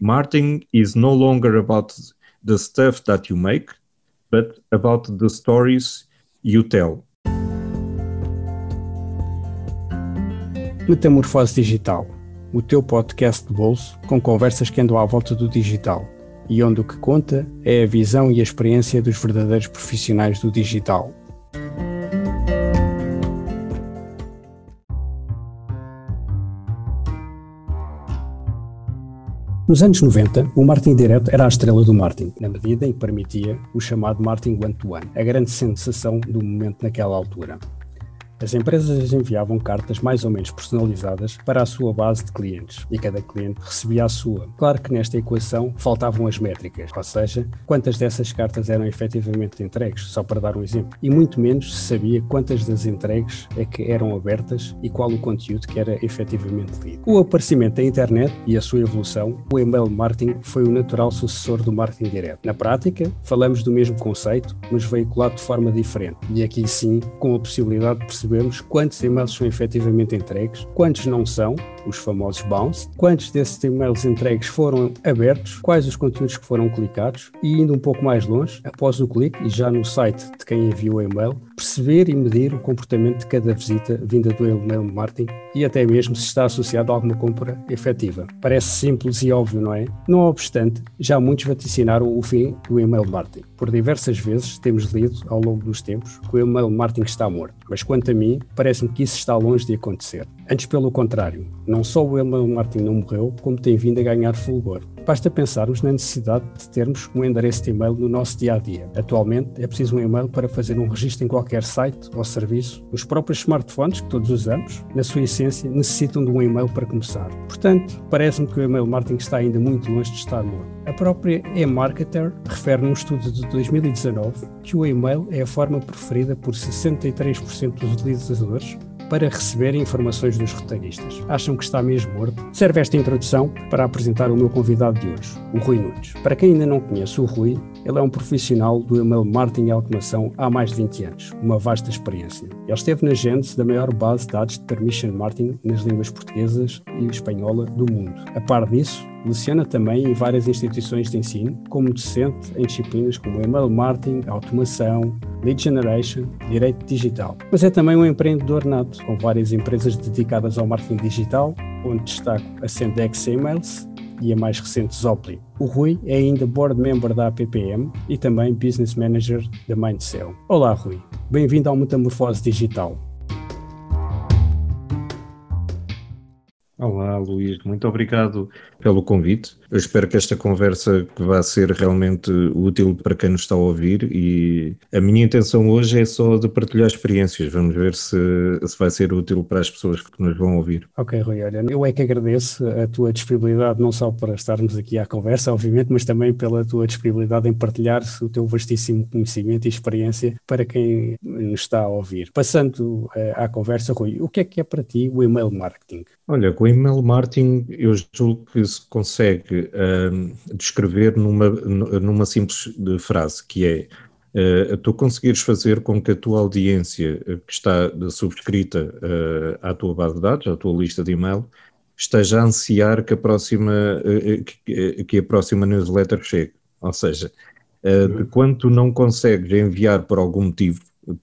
Marketing is no longer about the stuff that you make, but about the stories you tell. Metamorfose Digital, o teu podcast de bolso com conversas que andam à volta do digital e onde o que conta é a visão e a experiência dos verdadeiros profissionais do digital. Nos anos 90, o marketing direto era a estrela do marketing, na medida em que permitia o chamado marketing one-to-one, -one, a grande sensação do momento naquela altura. As empresas enviavam cartas mais ou menos personalizadas para a sua base de clientes e cada cliente recebia a sua. Claro que nesta equação faltavam as métricas, ou seja, quantas dessas cartas eram efetivamente entregues, só para dar um exemplo, e muito menos se sabia quantas das entregues é que eram abertas e qual o conteúdo que era efetivamente lido. O aparecimento da internet e a sua evolução, o email marketing foi o natural sucessor do marketing direto. Na prática, falamos do mesmo conceito, mas veiculado de forma diferente, e aqui sim com a possibilidade de perceber percebermos quantos e-mails são efetivamente entregues, quantos não são, os famosos bounce, quantos desses e-mails entregues foram abertos, quais os conteúdos que foram clicados e indo um pouco mais longe, após o clique e já no site de quem enviou o e-mail, perceber e medir o comportamento de cada visita vinda do e-mail marketing e até mesmo se está associado a alguma compra efetiva. Parece simples e óbvio, não é? Não obstante, já muitos vaticinaram o fim do e-mail marketing. Por diversas vezes temos lido ao longo dos tempos que o e-mail marketing está morto, mas quanto a mim, parece-me que isso está longe de acontecer. Antes, pelo contrário, não só o email marketing não morreu, como tem vindo a ganhar fulgor. Basta pensarmos na necessidade de termos um endereço de e-mail no nosso dia a dia. Atualmente é preciso um e-mail para fazer um registro em qualquer site ou serviço. Os próprios smartphones que todos usamos, na sua essência, necessitam de um e-mail para começar. Portanto, parece-me que o e-mail marketing está ainda muito longe de estar morto. A própria eMarketer refere num estudo de 2019 que o e-mail é a forma preferida por 63% dos utilizadores para receber informações dos roteiristas. Acham que está mesmo morto? Serve esta introdução para apresentar o meu convidado de hoje, o Rui Nunes. Para quem ainda não conhece o Rui, ele é um profissional do email marketing e automação há mais de 20 anos, uma vasta experiência. Ele esteve na gênese da maior base de dados de permission marketing nas línguas portuguesas e espanhola do mundo. A par disso, leciona também em várias instituições de ensino, como docente em disciplinas como email marketing, automação, lead generation, direito digital. Mas é também um empreendedor nato, com várias empresas dedicadas ao marketing digital, onde destaco a Sendex Emails, e a mais recente Zopli. O Rui é ainda board member da APPM e também business manager da Mindcell. Olá Rui, bem-vindo ao Metamorfose Digital. Olá, Luís, muito obrigado pelo convite. Eu espero que esta conversa vá ser realmente útil para quem nos está a ouvir e a minha intenção hoje é só de partilhar experiências. Vamos ver se, se vai ser útil para as pessoas que nos vão ouvir. Ok, Rui, olha, eu é que agradeço a tua disponibilidade, não só para estarmos aqui à conversa, obviamente, mas também pela tua disponibilidade em partilhar o teu vastíssimo conhecimento e experiência para quem nos está a ouvir. Passando uh, à conversa, Rui, o que é que é para ti o email marketing? Olha, com o email marketing eu julgo que se consegue uh, descrever numa, numa simples frase, que é uh, tu conseguires fazer com que a tua audiência eh, que está subscrita uh, à tua base de dados, à tua lista de e-mail, esteja a ansiar que a próxima, uh, que, que, a próxima newsletter chegue. Ou seja, de quando tu não consegues enviar por algum motivo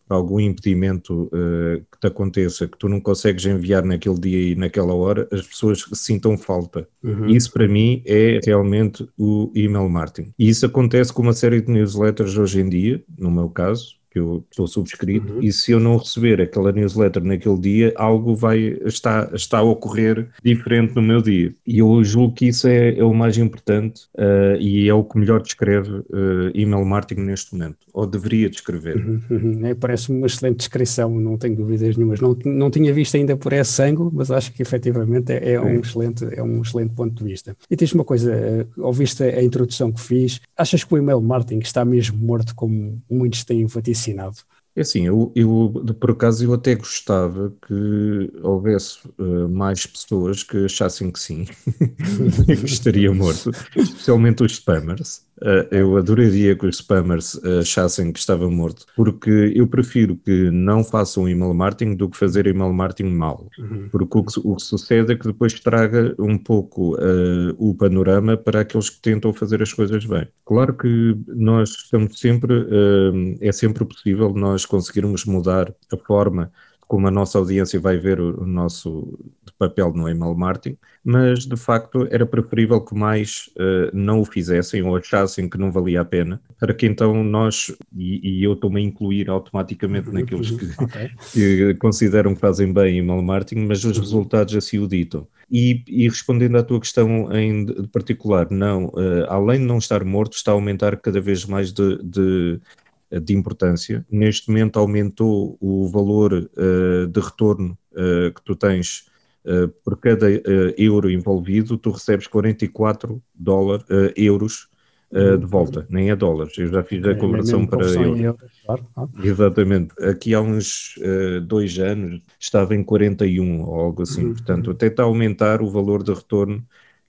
por algum impedimento uh, que te aconteça, que tu não consegues enviar naquele dia e naquela hora, as pessoas sintam falta. Uhum. Isso para mim é realmente o email marketing. E isso acontece com uma série de newsletters hoje em dia, no meu caso, que eu estou subscrito, uhum. e se eu não receber aquela newsletter naquele dia, algo vai está, está a ocorrer diferente no meu dia. E eu julgo que isso é, é o mais importante uh, e é o que melhor descreve uh, email marketing neste momento, ou deveria descrever. Uhum, uhum. É, Parece-me uma excelente descrição, não tenho dúvidas nenhumas. Não, não tinha visto ainda por esse ângulo, mas acho que efetivamente é, é um, excelente, é um excelente ponto de vista. E tens uma coisa, uh, ouviste a introdução que fiz, achas que o email marketing está mesmo morto como muitos têm enfatizado? Ensinado. É assim, eu, eu, por acaso eu até gostava que houvesse uh, mais pessoas que achassem que sim, que estaria morto, especialmente os spammers. Uh, eu adoraria que os spammers achassem que estava morto, porque eu prefiro que não façam email marketing do que fazer email marketing mal. Uhum. Porque o que, o que, sucede é que depois estraga um pouco uh, o panorama para aqueles que tentam fazer as coisas bem. Claro que nós estamos sempre, uh, é sempre possível nós conseguirmos mudar a forma como a nossa audiência vai ver o nosso papel no email marketing, mas de facto era preferível que mais uh, não o fizessem ou achassem que não valia a pena, para que então nós, e, e eu estou-me a incluir automaticamente uhum, naqueles que, okay. que, consideram que fazem bem email marketing, mas os uhum. resultados assim o ditam. E, e, respondendo à tua questão em particular, não, uh, além de não estar morto, está a aumentar cada vez mais de, de de importância. Neste momento aumentou o valor uh, de retorno uh, que tu tens uh, por cada euro envolvido, tu recebes 44 dólar, euros uhum. de volta, nem é dólares. Eu já fiz a é, conversão é para euros. euros. Claro. Ah. Exatamente. Aqui há uns dois anos estava em 41 ou algo assim. Uhum. Portanto, até está a aumentar o valor de retorno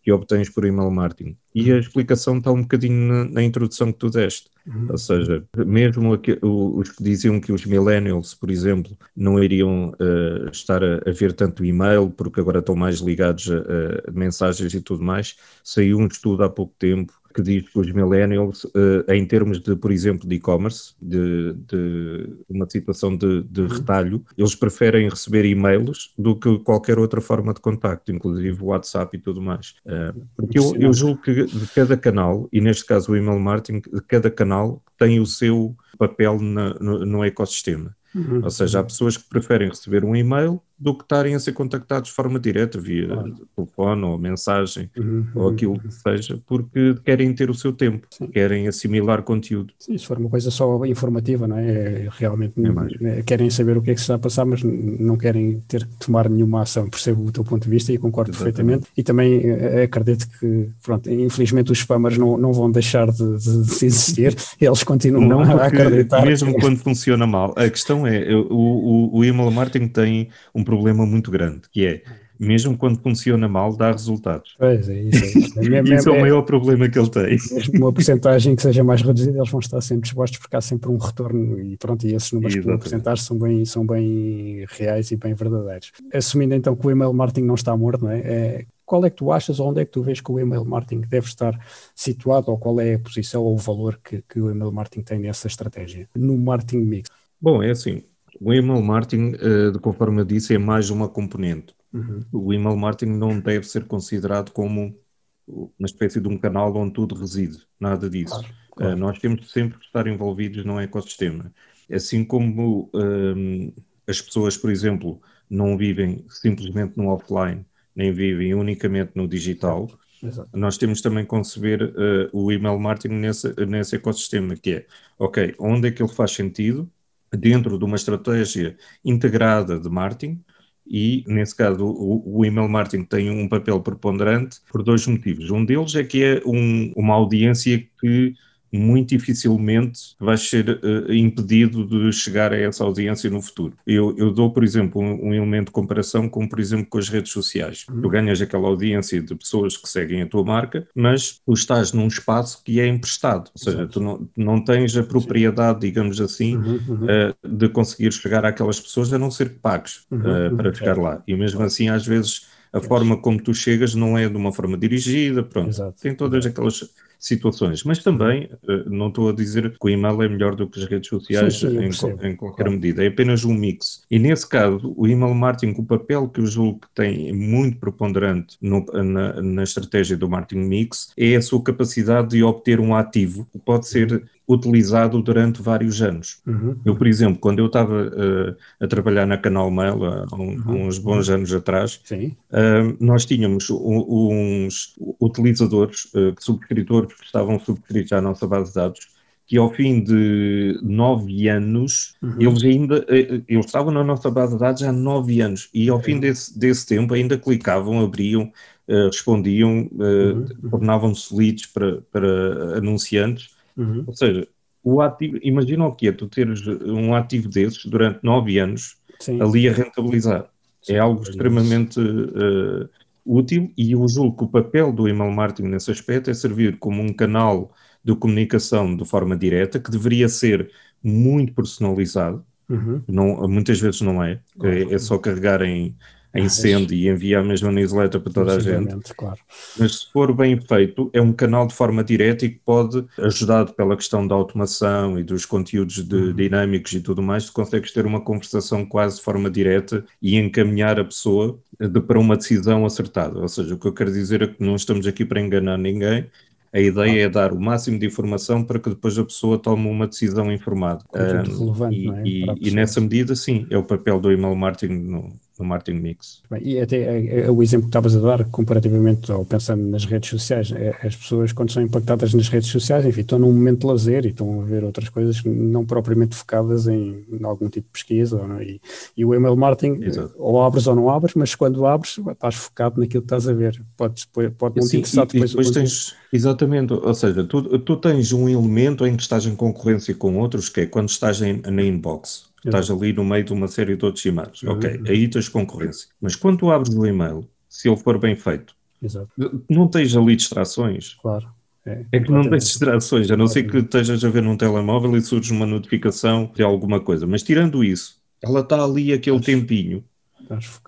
que obtens por email marketing. E a explicação está um bocadinho na, na introdução que tu deste. Uhum. Ou seja, mesmo aqui, os que diziam que os millennials, por exemplo, não iriam uh, estar a, a, ver tanto e-mail, porque agora estão mais ligados a, a mensagens e tudo mais, saiu um estudo há pouco tempo que diz que os millennials, uh, em termos de, por exemplo, de e-commerce, de, de, uma situação de, de, uhum. retalho, eles preferem receber e-mails do que qualquer outra forma de contacto, inclusive WhatsApp e tudo mais. Uh, porque eu, eu julgo que de cada canal, e neste caso o email marketing, de cada canal tem o seu papel na, no, no ecossistema. Uhum. Ou seja, há pessoas que preferem receber um e-mail do que estarem a ser contactados de forma direta, via claro. telefone ou mensagem, uhum. ou aquilo que seja, porque querem ter o seu tempo, Sim. querem assimilar conteúdo. Sim, se for uma coisa só informativa, não é? é realmente é querem saber o que é que se está a passar, mas não querem ter que tomar nenhuma ação. Percebo o teu ponto de vista e concordo Exatamente. perfeitamente. E também eh, acredito que, pronto, infelizmente os spammers não, não vão deixar de, de, de existir, eles continuam não, a acreditar. Mesmo quando funciona mal. A questão é, o, o, o email marketing tem um problema muito grande, que é mesmo quando funciona mal, dá resultados. Pois é, isso. É, é, isso é, o maior problema que ele tem. Uma porcentagem que seja mais reduzida, eles vão estar sempre dispostos porque há sempre um retorno e pronto, e esses números que vão apresentar são bem, são bem reais e bem verdadeiros. Assumindo então que o email marketing não está morto, não é? é qual é que tu achas ou onde é que tu vês que o email marketing deve estar situado ou qual é a posição ou o valor que, que o email marketing tem nessa estratégia no marketing mix? Bom, é assim, o email marketing, uh, conforme eu disse, é mais uma componente. Uhum. O email marketing não deve ser considerado como uma espécie de um canal onde tudo reside, nada disso. Claro, claro. Uh, nós temos sempre que estar envolvidos no ecossistema. Assim como um, as pessoas, por exemplo, não vivem simplesmente no offline, nem vivem unicamente no digital, Exato. nós temos também que conceber uh, o email marketing nesse, nesse ecossistema, que é, ok, onde é que ele faz sentido, dentro de uma estratégia integrada de marketing, e, nesse caso, o, email marketing tem um papel preponderante por dois motivos. Um deles é que é um, uma audiência que muito dificilmente vais ser uh, impedido de chegar a essa audiência no futuro. Eu, eu dou, por exemplo, um, um, elemento de comparação com, por exemplo, com as redes sociais. Uhum. Tu ganhas aquela audiência de pessoas que seguem a tua marca, mas tu estás num espaço que é emprestado, ou seja, Exato. tu não, não tens a propriedade, digamos assim, uhum, uhum. Uh, de conseguir chegar àquelas pessoas a não ser que pagues uh, para chegar lá. E mesmo assim, às vezes, a forma como tu chegas não é de uma forma dirigida, pronto. Exato. Tem todas aquelas situações. Mas também, eh, não estou a dizer que o e-mail é melhor do que as redes sociais sim, sim, em, em, qualquer claro. medida, é apenas um mix. E nesse caso, o email marketing, o papel que eu julgo que tem muito preponderante no, na, na estratégia do marketing mix, é a sua capacidade de obter um ativo, que pode ser utilizado durante vários anos. Uhum. Eu, por exemplo, quando eu estava uh, a trabalhar na Canal Mail, há um, uhum. uns bons anos atrás, uh, nós tínhamos uns utilizadores, uh, subscritores que estavam subscritos à nossa base de dados, que ao fim de nove anos, uhum. eles ainda eles estavam na nossa base de dados há nove anos, e ao fim desse, desse tempo ainda clicavam, abriam, respondiam, uhum. tornavam-se leads para, para anunciantes, Uhum. Ou seja, o ativo, imagina o que é tu teres um ativo desses durante nove anos Sim. ali a rentabilizar. Sim, é algo extremamente uh, útil e eu julgo que o papel do email marketing nesse aspecto é servir como um canal de comunicação de forma direta que deveria ser muito personalizado. Uhum. Não, muitas vezes não é. É, é só carregar em em send e envia a mesma newsletter para toda a gente. Claro. Mas se for bem feito, é um canal de forma direta e que pode, ajudado pela questão da automação e dos conteúdos de, uhum. dinâmicos e tudo mais, tu consegues ter uma conversação quase de forma direta e encaminhar a pessoa de, para uma decisão acertada. Ou seja, o que eu quero dizer é que não estamos aqui para enganar ninguém, a ideia é dar o máximo de informação para que depois a pessoa tome uma decisão informada. Um, relevante, e, é? e, e, nessa medida, sim, é o papel do email marketing no, no marketing mix. E até é, é, o exemplo que estavas a dar, comparativamente ou pensando nas redes sociais, é, as pessoas quando são impactadas nas redes sociais, enfim, estão num momento de lazer e estão a ver outras coisas não propriamente focadas em, em algum tipo de pesquisa, e, e, o email marketing, Exato. ou abres ou não abres, mas quando abres estás focado naquilo que estás a ver, pode, pode não te interessar depois. E depois tens, exatamente, ou seja, tu, tu tens um elemento em que estás em concorrência com outros, que é quando estás em, na inbox Estás ali no meio de uma série de outros e-mails. Uhum. Ok, aí tens concorrência. Mas quando tu abres o e-mail, se ele for bem feito, Exato. não tens ali distrações. Claro. É, é que não tens distrações, a não ser que estejas a ver num telemóvel e surge uma notificação de alguma coisa. Mas tirando isso, ela está ali aquele Estás, tempinho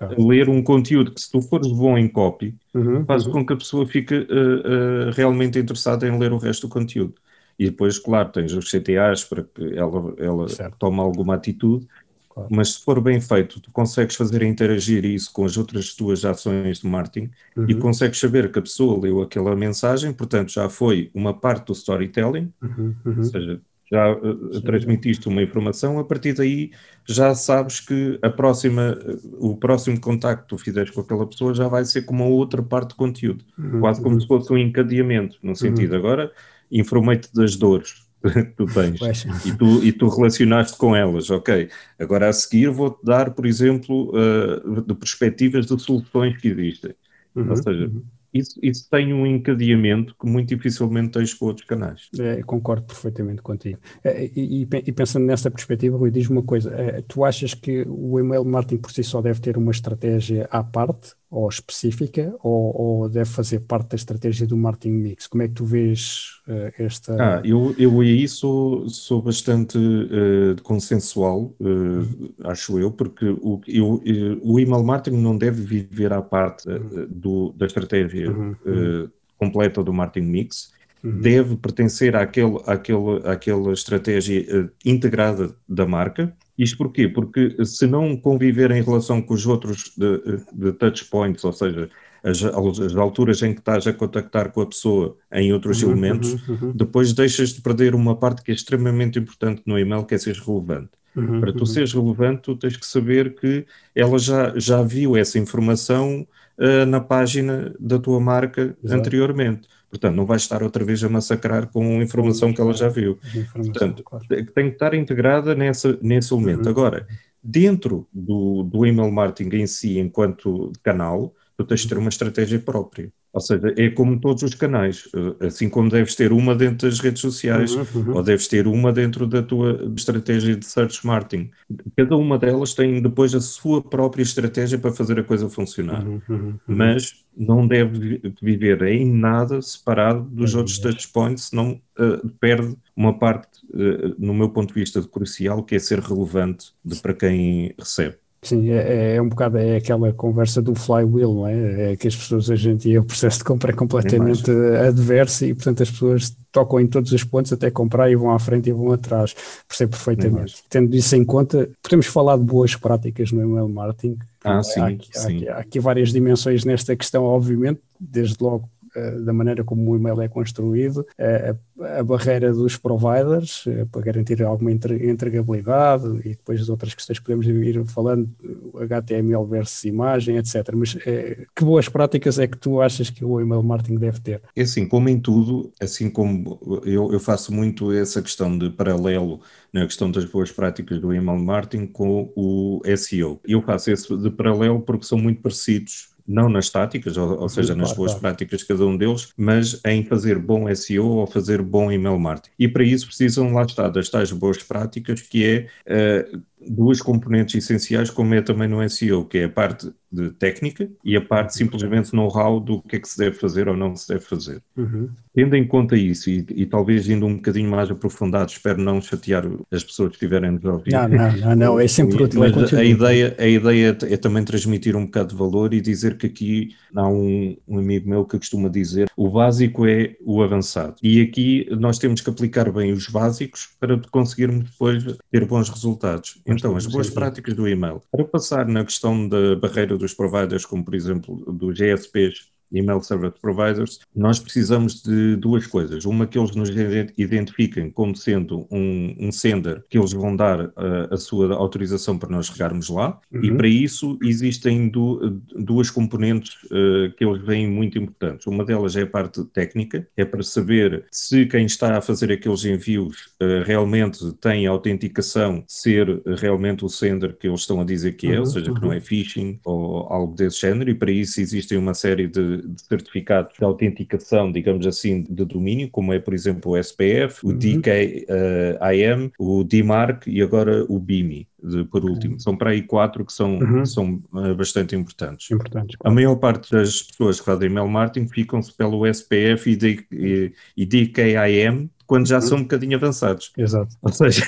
a ler um conteúdo que, se tu fores bom em copy, uhum, faz uhum. com que a pessoa fique uh, uh, realmente interessada em ler o resto do conteúdo. E depois, claro, tens os CTAs para que ela, ela tome alguma atitude, claro. mas se for bem feito, tu consegues fazer interagir isso com as outras tuas ações de marketing uhum. e consegues saber que a pessoa leu aquela mensagem, portanto já foi uma parte do storytelling, uhum. Uhum. ou seja, já uh, transmitiste uma informação, a partir daí já sabes que a próxima, o próximo contacto que tu fizeres com aquela pessoa já vai ser como uma outra parte de conteúdo, uhum, quase como uhum. se fosse um encadeamento, no sentido uhum. agora informei-te das dores que tu tens e tu, e tu relacionaste com elas, ok. Agora a seguir vou-te dar, por exemplo, uh, de perspectivas de soluções que existem. Uhum, Ou seja, uhum isso, isso tem um encadeamento que muito dificilmente tens com outros canais. É, concordo perfeitamente contigo. É, e, e, pensando nessa perspectiva, Rui, diz-me uma coisa: é, tu achas que o email marketing por si só deve ter uma estratégia à parte ou específica, ou, ou deve fazer parte da estratégia do marketing mix? Como é que tu vês uh, esta. Ah, eu, eu aí sou, sou bastante uh, consensual, uh, acho eu, porque o, eu, o email marketing não deve viver à parte do, da estratégia uhum, uhum. completa do marketing mix. Uhum. Deve pertencer àquele, àquele, àquela estratégia integrada da marca, isto porquê? Porque se não conviver em relação com os outros de, de touch points, ou seja, as, as, alturas em que estás a contactar com a pessoa em outros uhum, elementos, uhum, uhum. depois deixas de perder uma parte que é extremamente importante no e-mail, que é ser relevante. Uhum, Para tu uhum. seres relevante, tu tens que saber que ela já, já viu essa informação uh, na página da tua marca Exato. anteriormente. Portanto, não vais estar outra vez a massacrar com informação que ela já viu. Portanto, tem que estar integrada nessa, nesse elemento. Uhum. Agora, dentro do, do email marketing em si, enquanto canal, tu tens de ter uma estratégia própria. Ou seja, é como todos os canais, eh, assim como deves ter uma dentro das redes sociais, uhum, uhum. ou deves ter uma dentro da tua estratégia de search marketing. Cada uma delas tem depois a sua própria estratégia para fazer a coisa funcionar. Uhum, uhum, uhum. Mas não deve viver em nada separado dos outros touchpoints, senão uh, perde uma parte, uh, no meu ponto de vista, crucial, que é ser relevante para quem recebe. Sim, é, é, um bocado é aquela conversa do flywheel, não é? É que as pessoas, a gente, e o processo de compra é completamente adverso e, portanto, as pessoas tocam em todos os pontos até comprar e vão à frente e vão atrás. Percebo perfeitamente. Tendo isso em conta, podemos falar de boas práticas no email marketing. Ah, sim, há, aqui, sim. Há, há aqui várias dimensões nesta questão, obviamente, desde logo da maneira como o e-mail é construído, eh, a, a barreira dos providers eh, para garantir alguma entregabilidade e depois as outras questões que podemos ir falando, HTML versus imagem, etc. Mas que boas práticas é que tu achas que o email marketing deve ter? É assim, como em tudo, assim como eu, eu faço muito essa questão de paralelo na questão das boas práticas do email marketing com o SEO. Eu faço esse de paralelo porque são muito parecidos não nas táticas, ou, ou seja, nas boas práticas de cada um deles, mas em fazer bom SEO ou fazer bom email marketing. E para isso precisam, lá está, das tais boas práticas, que é uh, duas componentes essenciais, como é também no SEO, que é a parte de técnica e a parte simplesmente know-how do que é que se deve fazer ou não se deve fazer. Uhum. Tendo em conta isso e, e, talvez indo um bocadinho mais aprofundado, espero não chatear as pessoas que estiverem nos ouvir. Não, não, não, não, é sempre útil. É a, ideia, a ideia é também transmitir um bocado de valor e dizer que aqui há um, um amigo meu que costuma dizer o básico é o avançado. E aqui nós temos que aplicar bem os básicos para conseguirmos depois ter bons resultados. Então, as boas práticas do e-mail. Para passar na questão da barreira dos providers, como por exemplo dos GSPs email service providers, nós precisamos de duas coisas. Uma que eles nos identifiquem como sendo um, um sender, que eles vão dar uh, a sua autorização para nós regarmos lá, uhum. e para isso existem du duas componentes uh, que eles veem muito importantes. Uma delas é a parte técnica, é para saber se quem está a fazer aqueles envios uh, realmente tem a autenticação, ser realmente o sender que eles estão a dizer que é, uhum. ou seja, que não é phishing ou algo desse género, e para isso existem uma série de de certificados de autenticação, digamos assim, de domínio, como é, por exemplo, o SPF, o uhum. DKIM, uh, o DMARC e agora o BIMI. De, por último, uhum. são para aí quatro que são, uhum. são uh, bastante importantes. importantes claro. A maior parte das pessoas que fazem email marketing ficam-se pelo SPF e, D, e, e DKIM, quando já uhum. são um bocadinho avançados. Exato. Ou seja,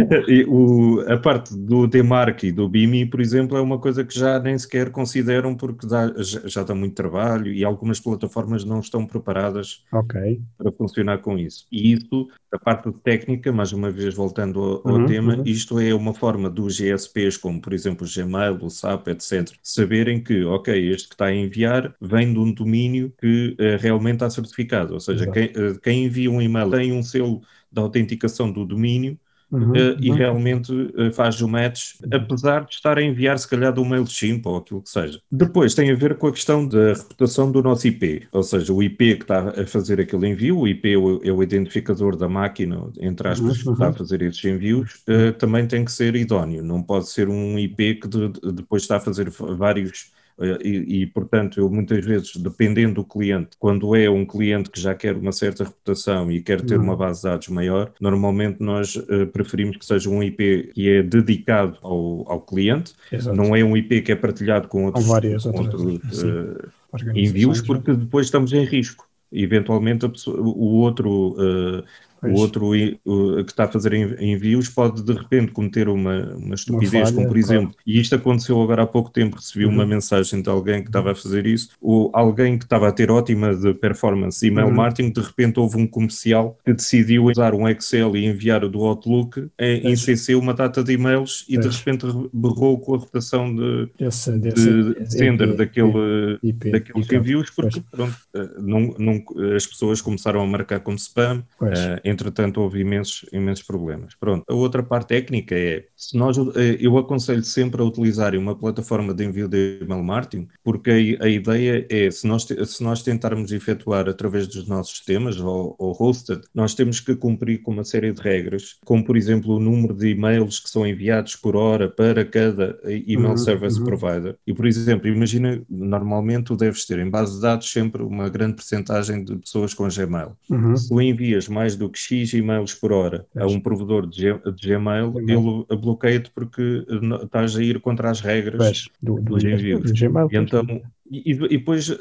o, a parte do DMARC e do BIMI, por exemplo, é uma coisa que já nem sequer consideram porque dá, já, já dá muito trabalho e algumas plataformas não estão preparadas okay. para funcionar com isso. E isso, a parte técnica, mais uma vez voltando ao, ao uhum, tema, uhum. isto é uma forma dos GSPs, como por exemplo o Gmail, o SAP, etc., saberem que, ok, este que está a enviar vem de um domínio que uh, realmente está certificado. Ou seja, quem, uh, quem envia um e-mail tem um um selo da autenticação do domínio Uhum, uh, e uhum. realmente uh, faz o match, apesar de estar a enviar se calhar do MailChimp ou aquilo que seja. Depois tem a ver com a questão da reputação do nosso IP, ou seja, o IP que está a fazer aquele envio, o IP é o, é o identificador da máquina, entre aspas, uhum, que está a fazer esses envios, uh, também tem que ser idóneo, não pode ser um IP que de, de, depois está a fazer vários eh, e, e, portanto, eu muitas vezes, dependendo do cliente, quando é um cliente que já quer uma certa reputação e quer ter uhum. uma base de dados maior, normalmente nós uh, preferimos que seja um IP que é dedicado ao, ao cliente, Exato. não é um IP que é partilhado com outros, com outros uh, envios, porque depois estamos em risco. Eventualmente, pessoa, o outro uh, Pois. O outro o, que está a fazer envios pode de repente cometer uma, uma estupidez, uma falha, como por exemplo, e isto aconteceu agora há pouco tempo, recebi uhum. uma mensagem de alguém que estava a fazer isso, ou alguém que estava a ter ótima de performance email uhum. marketing, de repente houve um comercial que decidiu usar um Excel e enviar do Outlook em, em CC uma data de e-mails e de repente berrou com a reputação de, esse, desse, de sender IP, daquele, IP, daqueles IP, envios, porque pronto, eh, não, não, as pessoas começaram a marcar como spam, entretanto houve imensos, imensos problemas. Pronto, a outra parte técnica é, se nós, eh, eu aconselho sempre a utilizarem uma plataforma de envio de email marketing, porque a, a ideia é, se nós, se nós tentarmos efetuar através dos nossos sistemas ou, ou hosted, nós temos que cumprir com uma série de regras, como por exemplo o número de e-mails que são enviados por hora para cada email uhum, service uhum. provider. E por exemplo, imagina, normalmente tu deves ter em base de dados sempre uma grande percentagem de pessoas com Gmail. Uhum. Se tu envias mais do que X e-mails por hora a um provedor de, Gmail, ele bloqueia-te porque estás a ir contra as regras do, do, dos envios. Do Gmail, então, e, e, depois eh,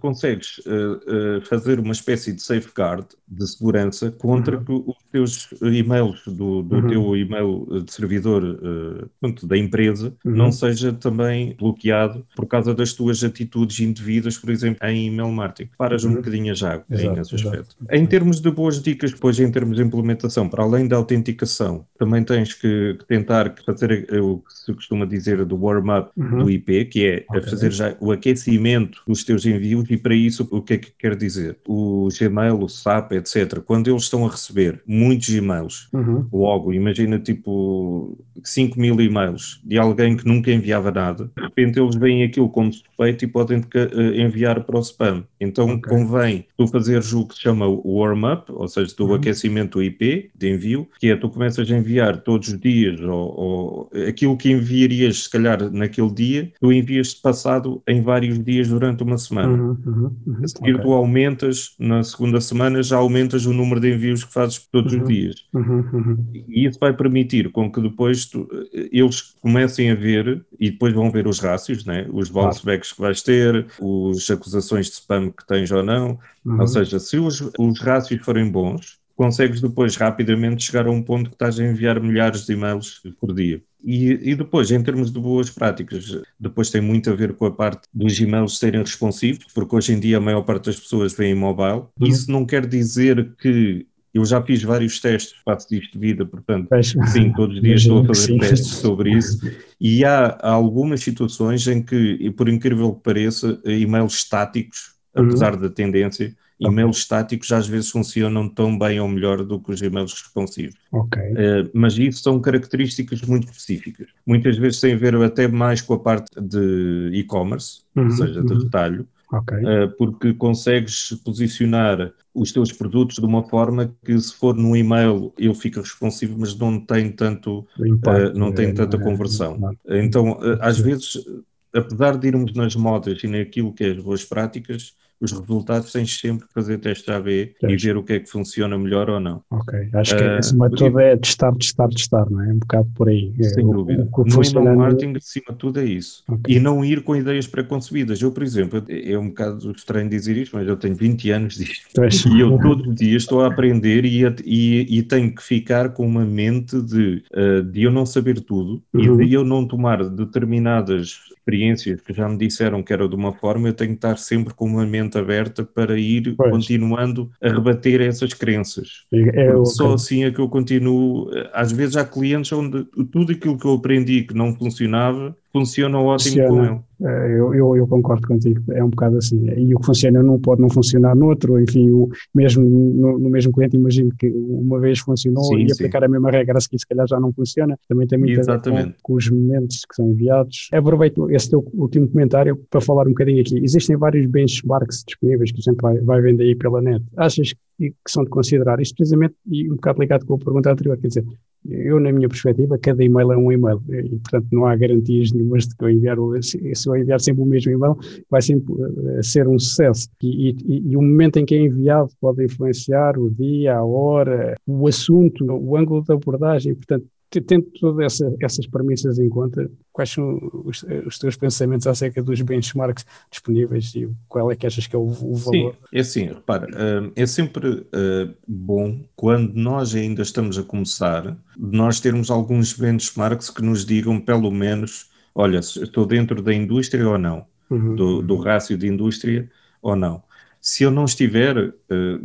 consegues uh, uh, fazer uma espécie de safeguard de segurança contra uhum. que os teus e-mails do, do uhum. teu e-mail de servidor uh, da empresa uhum. não seja também bloqueado por causa das tuas atitudes indevidas, por exemplo, em email marketing. Paras um uhum. bocadinho a já nesse aspecto. Em termos de boas dicas, depois em termos de implementação, para além da autenticação, também tens que, tentar fazer o que se costuma dizer do warm-up uhum. do IP, que é okay. fazer já o aquecimento aquecimento dos teus envios e para isso o que é que quer dizer? O Gmail, o SAP, etc. Quando eles estão a receber muitos e-mails, uhum. logo, imagina tipo 5 mil e-mails de alguém que nunca enviava nada, de repente eles veem aquilo como suspeito e podem eh, enviar para o spam. Então okay. convém tu fazeres o que se chama o warm-up, ou seja, do uhum. aquecimento do IP de envio, que é tu começas a enviar todos os dias ou, ou aquilo que enviarias se calhar naquele dia, tu envias passado em vários dias durante uma semana. Uhum, uhum, uhum, a seguir okay. tu aumentas, na segunda semana já aumentas o número de envios que fazes todos os uhum, dias. Uhum, uhum. E isso vai permitir com que depois tu, eles comecem a ver, e depois vão ver os rácios, né? os bounce backs que vais ter, as acusações de spam que tens ou não. Ou seja, se os, os rácios forem bons, consegues depois rapidamente chegar a um ponto que estás a enviar milhares de e-mails por dia. E, e, depois, em termos de boas práticas, depois tem muito a ver com a parte dos e-mails serem responsivos, porque hoje em dia a maior parte das pessoas vem em mobile. Uhum. Isso não quer dizer que eu já fiz vários testes, faço disto de vida, portanto, sim, todos os dias estou a fazer testes sobre isso. E há, há, algumas situações em que, por incrível que pareça, e-mails estáticos, uhum. apesar da tendência, e-mails estáticos às vezes funcionam tão bem ou melhor do que os e-mails responsivos. Ok. Uh, mas isso são características muito específicas. Muitas vezes tem a ver até mais com a parte de e-commerce, uhum, ou seja, de uhum. retalho. Okay. Uh, porque consegues posicionar os teus produtos de uma forma que se for no e-mail ele fica responsivo, mas não tem tanto impacto, uh, não tem é, tanta é, conversão. É, então, às vezes, apesar de irmos nas modas e naquilo que é as boas práticas, os resultados tens sempre que fazer teste AB e ver o que é que funciona melhor ou não. Ok, acho que uh, esse método é testar, testar, testar, não é? Um bocado por aí. É sem o, dúvida. O, o no email marketing, acima de tudo, é isso. Okay. E não ir com ideias preconcebidas. Eu, por exemplo, é um bocado estranho dizer isto, mas eu tenho 20 anos disto. E eu todos os dias estou a aprender e, e, e, tenho que ficar com uma mente de, uh, de eu não saber tudo uhum. e de eu não tomar determinadas experiências que já me disseram que era de uma forma, eu tenho que estar sempre com uma mente aberta para ir pois. continuando a rebater essas crenças. É, é só assim é que eu continuo. Às vezes há clientes onde tudo aquilo que eu aprendi que não funcionava funciona ótimo funciona. com ele. É, eu, eu, eu, concordo contigo, é um bocado assim. E o que funciona não pode não funcionar no outro, enfim, o, mesmo no, no mesmo cliente, imagino que uma vez funcionou sim, e sim. aplicar a mesma regra a seguir se calhar já não funciona, também tem muito Exatamente. a ver com, com, os momentos que são enviados. Aproveito esse teu último comentário para falar um bocadinho aqui. Existem vários benchmarks disponíveis que a gente vai, vai vendo aí pela net. Achas que, que são de considerar? Isto precisamente, e um bocado ligado com a pergunta anterior, quer dizer, eu, na minha perspectiva, cada e-mail é um e-mail e, portanto, não há garantias nenhumas de que eu enviar, se eu enviar sempre o mesmo e-mail, vai sempre uh, ser um sucesso. E, e, e, o momento em que é enviado pode influenciar o dia, a hora, o assunto, o ângulo da abordagem, portanto, tendo todas essa, essas premissas em conta, quais são os, os, teus pensamentos acerca dos benchmarks disponíveis e qual é que achas que é o, o valor? Sim, é assim, repara, hum, é sempre hum, bom quando nós ainda estamos a começar, nós termos alguns benchmarks que nos digam pelo menos, olha, estou dentro da indústria ou não, uhum. do, do rácio de indústria ou não se eu não estiver, uh,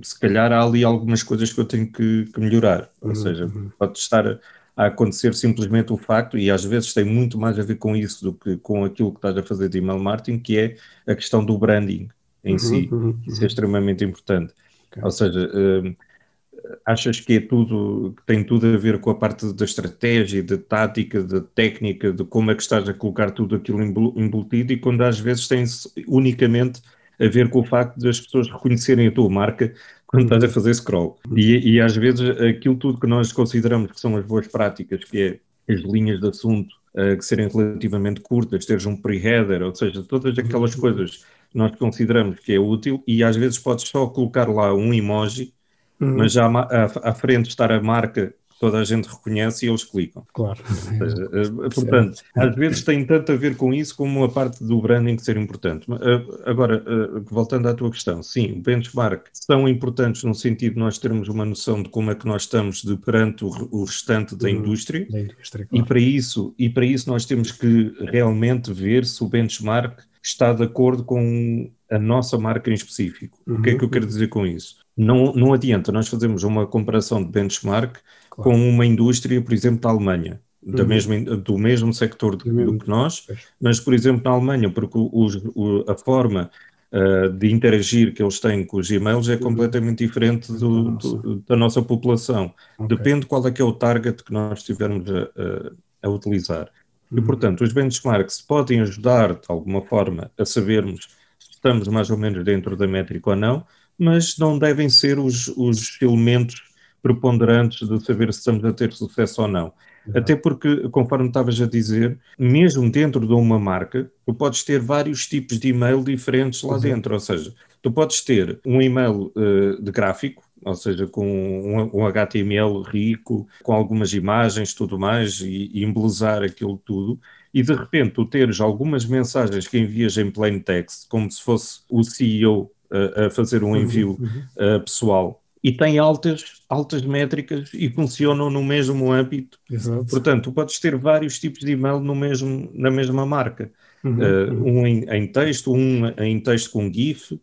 se calhar há ali algumas coisas que eu tenho que, que melhorar. Ou uhum, seja, uhum. pode estar a acontecer simplesmente o facto, e às vezes tem muito mais a ver com isso do que com aquilo que estás a fazer de email marketing, que é a questão do branding em uhum, si. Uhum, uhum. Isso é extremamente importante. Okay. Ou seja, uh, achas que é tudo, que tem tudo a ver com a parte da estratégia, da tática, da técnica, de como é que estás a colocar tudo aquilo embutido e quando às vezes tem unicamente a ver com o facto das pessoas reconhecerem a tua marca estás a fazer scroll. E, e às vezes aquilo tudo que nós consideramos que são as boas práticas, que é as linhas de assunto uh, que serem relativamente curtas, teres um pre-header, ou seja, todas aquelas coisas que nós consideramos que é útil e às vezes podes só colocar lá um emoji, uhum. mas já à, à frente estar a marca toda a gente reconhece e eles clicam. Claro. Seja, eh, portanto, às vezes tem tanto a ver com isso como a parte do branding ser importante. Eh, agora, eh, voltando à tua questão, sim, benchmark são importantes no sentido de nós termos uma noção de como é que nós estamos de perante o, o restante da indústria, da indústria claro. e, para isso, e para isso nós temos que realmente ver se o benchmark está de acordo com a nossa marca em específico. Uhum. O que é que eu quero uhum. dizer com isso? Não, não adianta nós fazermos uma comparação de benchmark claro. com uma indústria, por exemplo, da Alemanha, da uhum. mesma, do mesmo sector do, do que nós, mas, por exemplo, na Alemanha, porque os, o, a forma uh, de interagir que eles têm com os e-mails é uhum. completamente diferente do, do, da nossa população. Okay. Depende qual é que é o target que nós estivermos a, a, a utilizar. Uhum. E, portanto, os benchmarks podem ajudar, de alguma forma, a sabermos se estamos mais ou menos dentro da métrica ou não, mas não devem ser os, os elementos preponderantes de saber se estamos a ter sucesso ou não. Até porque, conforme estavas a dizer, mesmo dentro de uma marca, tu podes ter vários tipos de e-mail diferentes lá dentro. Ou seja, tu podes ter um e-mail uh, de gráfico, ou seja, com um, um, HTML rico, com algumas imagens, tudo mais, e, e embelezar aquilo tudo, e de repente tu teres algumas mensagens que envias em plain text, como se fosse o CEO uh, a fazer um uhum, envio uh, pessoal, e tem altas, altas métricas e funcionam no mesmo âmbito. Exato. Portanto, tu podes ter vários tipos de e-mail no mesmo, na mesma marca. Uhum, uh, um em, em, texto, um em texto com GIF,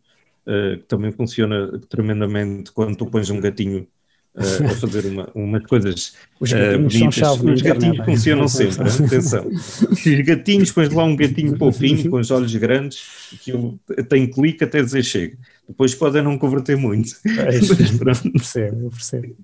uh, que também funciona tremendamente quando tu pões um gatinho uh, a fazer uma, umas coisas Os gatinhos são chave Os gatinhos internet. funcionam sempre, atenção. Os gatinhos, pões lá um gatinho fofinho com os olhos grandes, que tem clique até dizer chega. Depois podem não converter muito. É isso, eu percebo, eu percebo.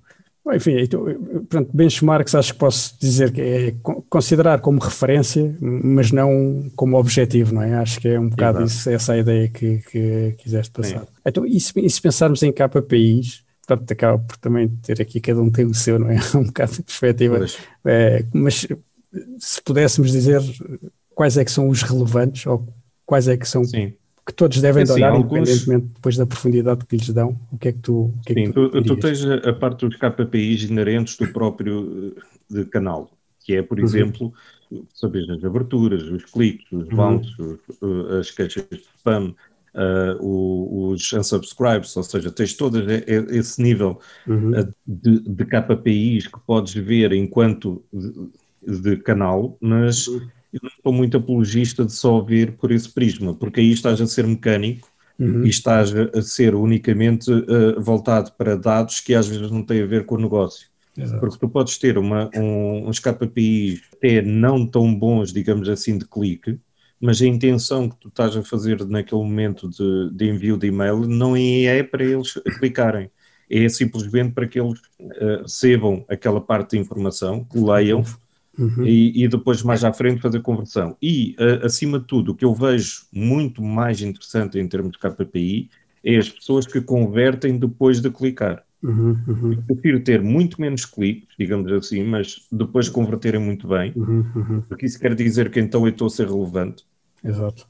Enfim, então, pronto, benchmarks acho que posso dizer que é considerar como referência, mas não como objetivo, não é? Acho que é um bocado isso, essa a ideia que, que quiseste passar. Sim. Então, e se, e se, pensarmos em KPIs, portanto, acaba por também ter aqui, cada um tem o seu, não é? Um bocado de perspectiva. É, mas se pudéssemos dizer quais é que são os relevantes ou quais é que são Sim que todos devem é, olhar, alguns... independentemente depois da profundidade que lhes dão, o que é que tu. Que sim, é que tu, tu, tu, tens a parte dos KPIs inerentes do próprio eh, de canal, que é, por uhum. exemplo, saber as aberturas, os cliques, os bounces, uhum. as queixas de spam, uh, os unsubscribes, ou seja, tens todo esse nível uhum. de, de KPIs que podes ver enquanto de, de canal, mas uhum eu não sou muito apologista de só ver por esse prisma, porque aí estás a ser mecânico uhum. e estás a ser unicamente uh, voltado para dados que às vezes não têm a ver com o negócio. Exato. Porque tu podes ter uma, um, uns KPIs até não tão bons, digamos assim, de clique, mas a intenção que tu estás a fazer naquele momento de, de envio de e-mail não é para eles clicarem, é simplesmente para que eles uh, recebam aquela parte de informação, que leiam Uhum. E, e, depois mais à frente fazer conversão. E, uh, acima de tudo, o que eu vejo muito mais interessante em termos de KPI é as pessoas que convertem depois de clicar. Uhum, uhum. Eu prefiro ter muito menos cliques, digamos assim, mas depois converterem muito bem, uhum, uhum. porque isso quer dizer que então eu estou a ser relevante. Exato.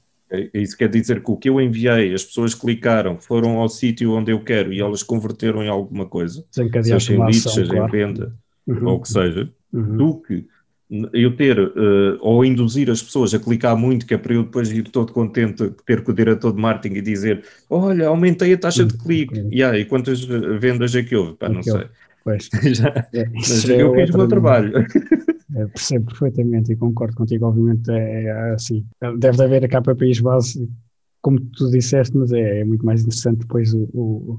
Isso quer dizer que o que eu enviei, as pessoas clicaram, foram ao sítio onde eu quero e elas converteram em alguma coisa, seja em leads, seja claro. em venda, uhum. ou o que seja, do que eu ter uh, ou induzir as pessoas a clicar muito, que é para eu depois ir todo contente ter com o diretor de marketing e dizer: Olha, aumentei a taxa de clique. E aí, quantas vendas é que houve? Pá, não sei. Pois. já, é, já eu é fiz o meu trabalho. É, percebo perfeitamente e concordo contigo. Obviamente, é, é assim. Deve haver a país base, como tu disseste, mas é, é muito mais interessante depois o, o,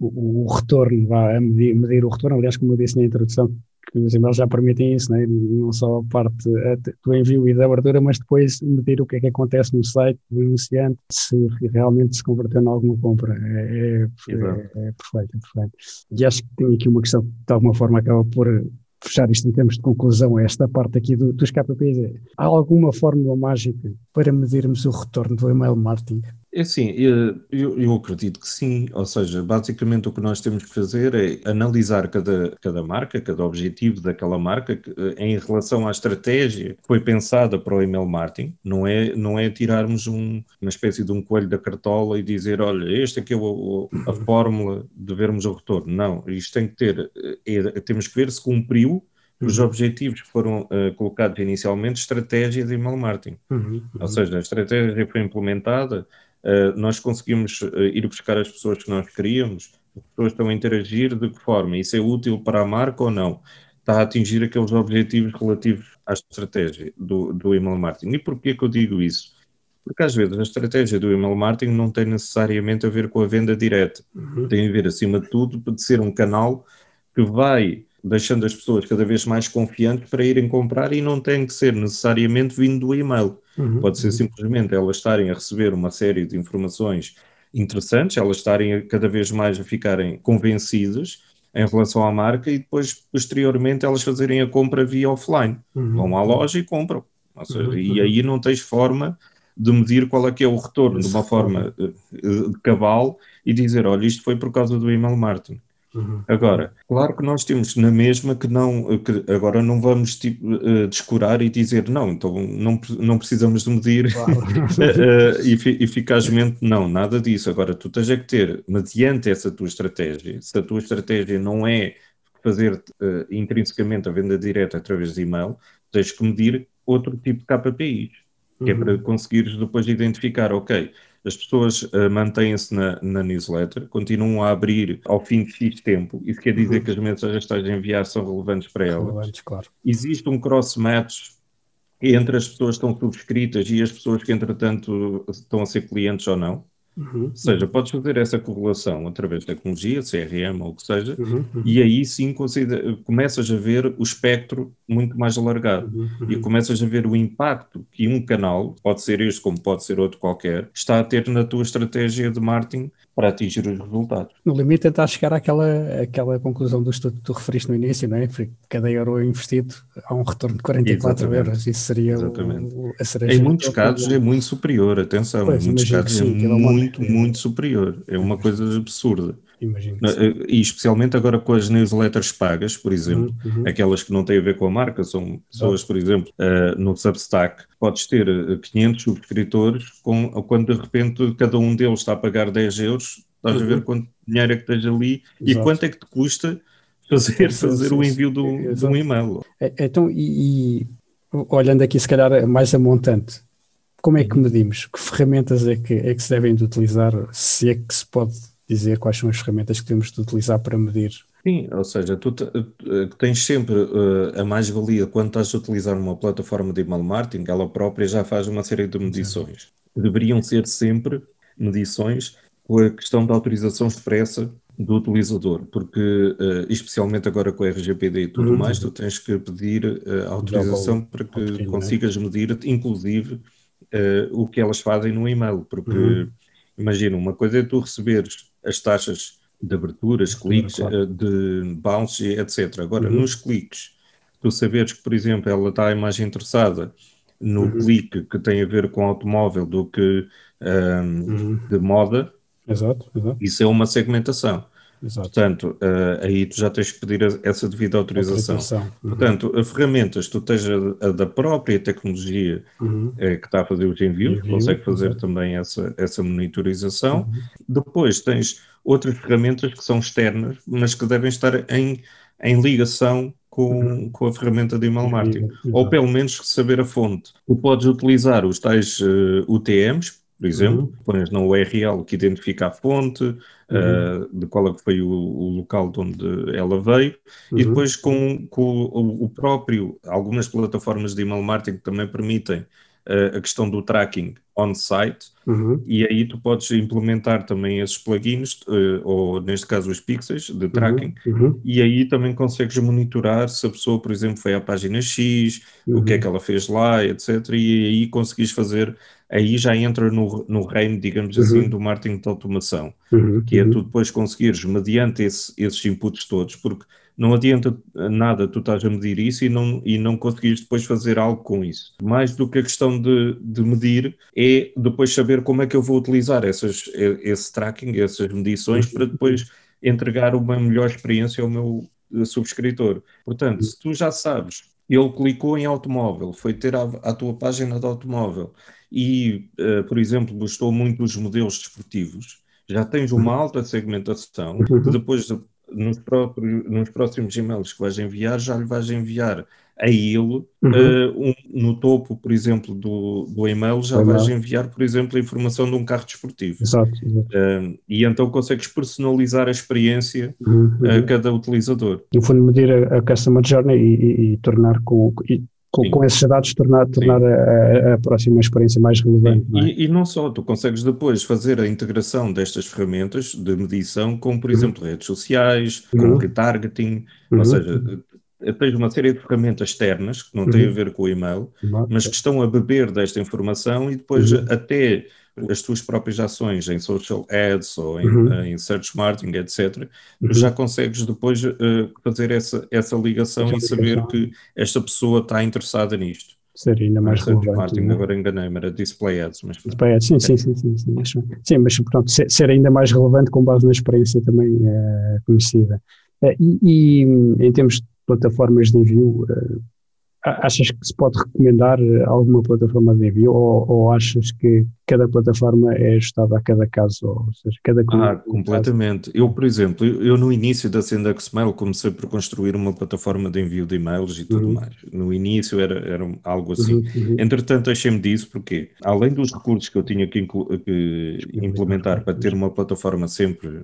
o, o retorno, vá, a medir, medir o retorno. Aliás, como eu disse na introdução, que os e-mails já permitem isso, né? não só a parte do envio e da abertura, mas depois medir o que é que acontece no site do anunciante, se realmente se converteu em alguma compra. É, é, é, é perfeito, é perfeito. E acho que tem aqui uma questão que de alguma forma acaba por fechar isto em termos de conclusão, esta parte aqui do, dos KPIs. Há alguma fórmula mágica para medirmos o retorno do email marketing? É assim, eu, eu, acredito que sim. Ou seja, basicamente o que nós temos que fazer é analisar cada, cada marca, cada objetivo daquela marca eh, em relação à estratégia que foi pensada para o email marketing. Não é, não é tirarmos um, uma espécie de um coelho da cartola e dizer, olha, esta aqui é o, a fórmula de vermos o retorno. Não, isto tem que ter, é, temos que ver se cumpriu os uhum. objetivos que foram uh, colocados inicialmente, estratégia de email marketing. Uhum, uhum. Ou seja, a estratégia foi implementada, nós conseguimos uh, ir buscar as pessoas que nós queríamos, as pessoas estão a interagir de que forma? Isso é útil para a marca ou não? Está a atingir aqueles objetivos relativos à estratégia do, do email marketing. E porquê que eu digo isso? Porque às vezes a estratégia do email marketing não tem necessariamente a ver com a venda direta. Uhum. Tem a ver, acima de tudo, de ser um canal que vai deixando as pessoas cada vez mais confiantes para irem comprar e não tem que ser necessariamente vindo do e-mail. Uhum. Pode ser simplesmente elas estarem a receber uma série de informações interessantes, elas estarem cada vez mais a ficarem convencidas em relação à marca e depois, posteriormente, elas fazerem a compra via offline. Uhum. Vão à loja e compram. Seja, uhum. E aí não tens forma de medir qual é que é o retorno de uma forma uh, de cabal e dizer, olha, isto foi por causa do email marketing. Uhum. Agora, claro que nós temos na mesma que não, que agora não vamos tipo, uh, descurar e dizer não, então não, não precisamos de medir claro. uh, eficazmente, não, nada disso. Agora, tu tens é que ter, mediante essa tua estratégia, se a tua estratégia não é fazer uh, intrinsecamente a venda direta através de e-mail, tens que medir outro tipo de KPIs, que uhum. é para conseguires depois identificar, ok, as pessoas uh, mantêm-se na, na, newsletter, continuam a abrir ao fim de X tempo, isso quer dizer uhum. que as mensagens que estás a enviar são relevantes para elas. Relevantes, claro. Existe um cross-match entre as pessoas que estão subscritas e as pessoas que, entretanto, estão a ser clientes ou não. Uhum. Ou seja, podes fazer essa correlação através de tecnologia, CRM ou o que seja, uhum. Uhum. e aí sim começas a ver o espectro muito mais alargado uhum. uhum. e começas a ver o impacto que um canal, pode ser este como pode ser outro qualquer, está a ter na tua estratégia de marketing para atingir os resultados. No limite, tentar chegar àquela, àquela conclusão do estudo que tu referiste no início, não é? Porque cada euro investido há um retorno de 44 Exatamente. euros. Isso seria o, a cereja. Em muitos casos é muito superior, atenção, pois, em muitos casos é muito, muito superior. É uma coisa absurda. Imagino. Eh, e especialmente agora com as newsletters pagas, por exemplo, uhum, uhum. aquelas que não têm a ver com a marca, são pessoas, por exemplo, uh, no Substack, podes ter 500 eh, subscritores, com, quando de repente cada um deles está a pagar 10 euros, estás uhum. a ver uhum. quanto dinheiro é que tens ali Exato. e quanto é que te custa fazer, fazer o envio do, de um e-mail. É, então, e, e olhando aqui se calhar mais a montante, como é que uhum. medimos? Que ferramentas é que, é que se devem de utilizar? Se é que se pode dizer quais são as ferramentas que temos de utilizar para medir. Sim, ou seja, tu eh, tens sempre uh, a mais-valia quando estás a utilizar uma plataforma de email marketing, ela própria já faz uma série de medições. Sim. Deveriam ser sempre medições com a questão da autorização expressa do utilizador, porque uh, especialmente agora com a RGPD e tudo uhum. mais, tu tens que pedir uh, autorização para que é? consigas medir, inclusive, o que elas fazem no e-mail, porque uhum. imagina, uma coisa é tu receberes as taxas de aberturas, cliques, claro. Eh, de bounce, etc. Agora, uhum. nos cliques, tu saberes que, por exemplo, ela está mais interessada no uhum. clique que tem a ver com automóvel do que um, uhum. de moda, exato, exato. isso é uma segmentação. Exato. Portanto, uh, aí tu já tens que pedir a, essa devida autorização. autorização. Uhum. Portanto, a ferramentas, tu tens a, a da própria tecnologia uhum. uh, que está a fazer os envios, Envio, consegue fazer exato. também essa, essa monitorização. Uhum. Depois tens outras ferramentas que são externas, mas que devem estar em, em ligação com, uhum. com a ferramenta de email marketing. Ou pelo menos saber a fonte. Tu podes utilizar os tais uh, UTMs, por exemplo, uhum. pões na URL que identifica a fonte, uhum. uh, de qual é que foi o, o, local de onde ela veio, uhum. e depois com, com o, o, próprio, algumas plataformas de email marketing também permitem uh, a questão do tracking on-site, uhum. e aí tu podes implementar também esses plugins, uh, ou neste caso os pixels de tracking, uhum. uhum. e aí também consegues monitorar se a pessoa, por exemplo, foi à página X, o que é uhum. que ela fez lá, etc. E aí conseguis fazer, aí já entra no, no reino, digamos assim, uhum. do marketing de automação, uhum. que é tu depois conseguires, mediante esse, esses inputs todos, porque não adianta nada tu estás a medir isso e não, e não conseguires depois fazer algo com isso. Mais do que a questão de, de medir, é depois saber como é que eu vou utilizar essas, esse tracking, essas medições, para depois entregar uma melhor experiência ao meu eh, subscritor. Portanto, se tu já sabes, ele clicou em automóvel, foi ter a, a tua página de automóvel e, uh, por exemplo, gostou muito dos modelos desportivos, já tens uma alta segmentação, depois nos, próprios, nos próximos e-mails que vais enviar, já lhe vais enviar a ele, uhum. uh, um, no topo, por exemplo, do, do e-mail, já uhum. vais enviar, por exemplo, a informação de um carro desportivo. Exato. exato. Uh, e então consegues personalizar a experiência uhum. a cada utilizador. No fundo, medir a, a customer journey e, e, e tornar com. E com, com, esses dados tornar, tornar a, a, próxima experiência mais relevante. Não é? e, e, não só, tu consegues depois fazer a integração destas ferramentas de medição com, por uhum. exemplo, redes sociais, com uhum. retargeting, uhum. ou seja, tens uma série de ferramentas externas que não têm a uhum. ver com o e-mail, mas que estão a beber desta informação e depois uhum. até as tuas próprias ações em social ads ou em, uhum. em search marketing, etc., uhum. já consegues depois uh, fazer essa, essa ligação e saber que esta pessoa está interessada nisto. Seria ainda mais relevante. Marketing, agora enganei-me, era Display Ads. Mas... Display Ads, sim, sim, sim, sim, sim, sim, sim mas pronto, ser, ser, ainda mais relevante com base na experiência também uh, conhecida. Uh, e, e, em termos de plataformas de envio, Achas que se pode recomendar eh, alguma plataforma de envio ou, ou achas que cada plataforma é ajustada a cada caso, ou seja, cada Ah, completamente. Eu, por exemplo, eu, eu, no início da Sendex Mail comecei por construir uma plataforma de envio de e-mails e tudo uhum. mais. No início era, era algo assim. Uhum, uhum. Entretanto, achei-me disso porque, além dos recursos que eu tinha que, que implementar para ter uma plataforma sempre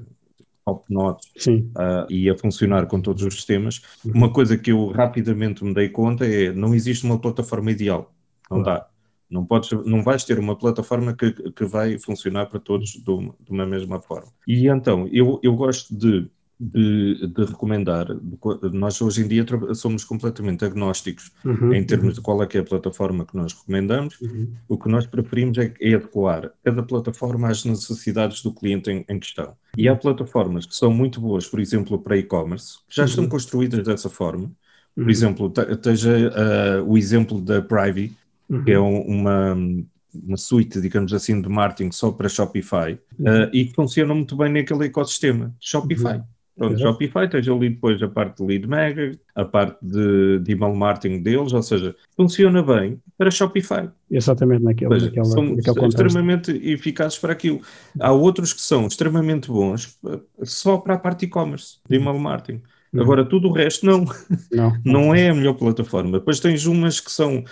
top-notch uh, e a funcionar com todos os sistemas. Uhum. Uma coisa que eu rapidamente me dei conta é não existe uma plataforma ideal. Não dá. Não, podes, não vais ter uma plataforma que, que vai funcionar para todos de uma, de uma mesma forma. E então, eu, eu gosto de de, de, recomendar. Nós hoje em dia somos completamente agnósticos uhum, em termos uhum. de qual é que é a plataforma que nós recomendamos. Uhum. O que nós preferimos é, é, adequar cada plataforma às necessidades do cliente em, em, questão. E há plataformas que são muito boas, por exemplo, para e-commerce, que já estão uhum. construídas dessa forma. Por uhum. exemplo, esteja uh, o exemplo da Privy, que é um, uma uma suite, digamos assim, de marketing só para Shopify uh, e que funciona muito bem naquele ecossistema Shopify. Uhum. Pronto, Shopify tens ali depois a parte de lead mega, a parte de, de email marketing deles, ou seja, funciona bem para Shopify. Exatamente naquele, seja, naquela, são naquele extremamente eficazes para aquilo. Há outros que são extremamente bons eh, só para a parte e-commerce, de email marketing. Uhum. Agora, tudo o resto não. Não. não é a melhor plataforma. Depois tens umas que são.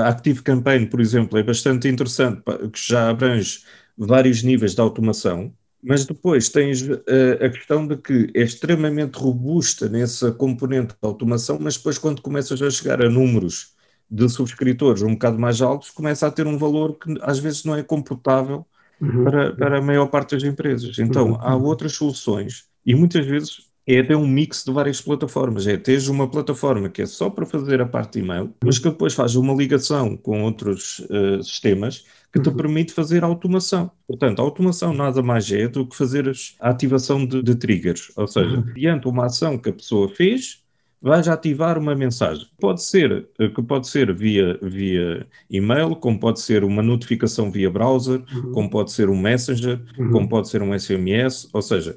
A Active Campaign, por exemplo, é bastante interessante, que já abrange vários níveis de automação. Mas depois tens uh, a questão de que é extremamente robusta nessa componente de automação, mas depois quando começas a chegar a números de subscritores um bocado mais altos, começa a ter um valor que às vezes não é comportável uhum. para, para a maior parte das empresas. Então, uhum. há outras soluções e muitas vezes é até um mix de várias plataformas. É teres uma plataforma que é só para fazer a parte de e-mail, mas que depois faz uma ligação com outros uh, sistemas que te uhum. permite fazer automação. Portanto, a automação nada mais é do que fazer a ativação de, de triggers, ou seja, uhum. diante uma ação que a pessoa fez, vais ativar uma mensagem. Pode ser eh, que pode ser via, via e-mail, como pode ser uma notificação via browser, uhum. como pode ser um messenger, uhum. como pode ser um SMS, ou seja,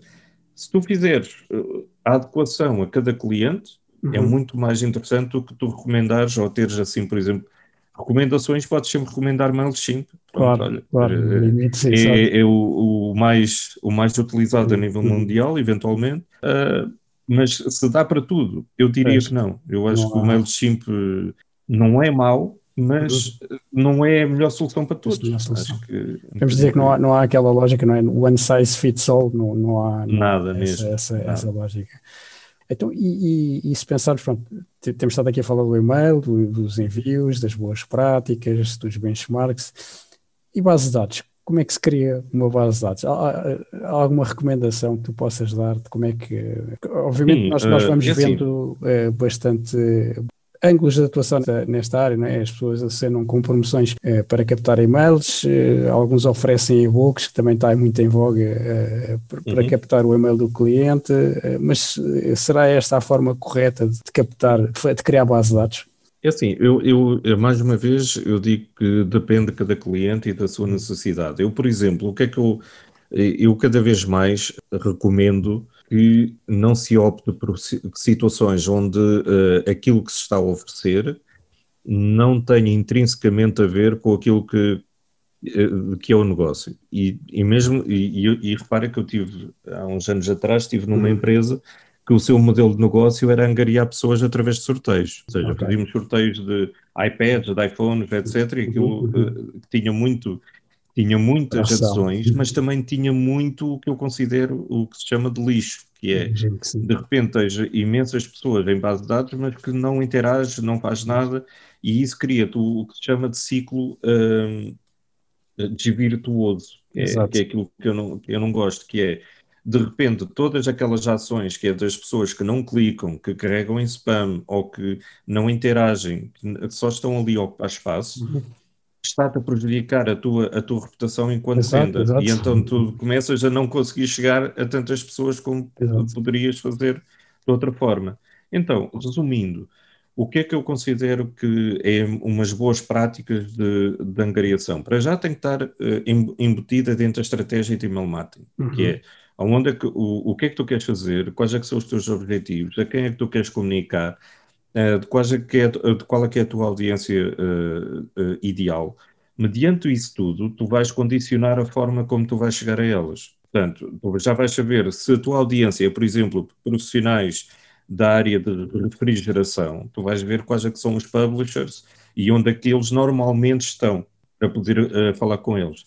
se tu fizeres eh, a adequação a cada cliente, é uhum. é muito mais interessante do que tu recomendares ou teres assim, por exemplo, recomendações, podes sempre recomendar MailChimp. Claro, olha, claro. É, é, é o, o, mais, o mais utilizado a uhum. nível mundial, eventualmente. Uh, mas se dá para tudo, eu diria é. que não. Eu acho não que o MailChimp não é mau, mas não é a melhor solução para todos. Acho que, Vamos dizer que não há, não há aquela lógica, não é? One size fits all, não, não há não nada essa, mesmo. Essa, nada. essa lógica. Então, e, e, e, se pensarmos, pronto, temos estado aqui a falar do e-mail, do, dos envios, das boas práticas, dos benchmarks e base de dados. Como é que se cria uma base de dados? Há, há alguma recomendação que tu possas dar de como é que. Obviamente, Sim, nós, nós, vamos uh, vendo assim. uh, bastante ângulos de atuação nesta área, é? as pessoas acenam com promoções eh, para captar e-mails, eh, alguns oferecem e-books, que também está muito em voga eh, para uhum. captar o e-mail do cliente, eh, mas será esta a forma correta de captar, de criar base de dados? É assim, eu, eu, mais uma vez eu digo que depende de cada cliente e da sua necessidade. Eu, por exemplo, o que é que eu, eu cada vez mais recomendo que não se opte por situações onde uh, aquilo que se está a oferecer não tenha intrinsecamente a ver com aquilo que, uh, que é o negócio. E, e mesmo, e, e, e, repara que eu tive, há uns anos atrás, estive numa uhum. empresa que o seu modelo de negócio era angariar pessoas através de sorteios. Ou seja, okay. fazíamos sorteios de iPads, de iPhones, etc. E aquilo uh, tinha muito tinha muitas adesões, mas também tinha muito o que eu considero o que se chama de lixo, que é, de repente, tens imensas pessoas em base de dados, mas que não interage, não faz nada, e isso cria o que se chama de ciclo hum, desvirtuoso, que é, que é aquilo que eu, não, que eu não gosto, que é, de repente, todas aquelas ações que é das pessoas que não clicam, que carregam em spam, ou que não interagem, que só estão ali a ocupar espaço, uhum está-te a prejudicar a tua, a tua reputação enquanto exato, venda. Exato. E então tu começas a não conseguir chegar a tantas pessoas como exato. poderias fazer de outra forma. Então, resumindo, o que é que eu considero que é umas boas práticas de, de angariação? Para já tem que estar uh, embutida dentro da estratégia de email marketing, uhum. que é onde é que, o, o que é que tu queres fazer, quais é que são os teus objetivos, a quem é que tu queres comunicar, de, quais é que é, de qual é que é a tua audiência uh, ideal. Mediante isso tudo, tu vais condicionar a forma como tu vais chegar a elas. Portanto, tu já vais saber se a tua audiência é, por exemplo, profissionais da área de refrigeração, tu vais ver quais é que são os publishers e onde é que eles normalmente estão para poder uh, falar com eles.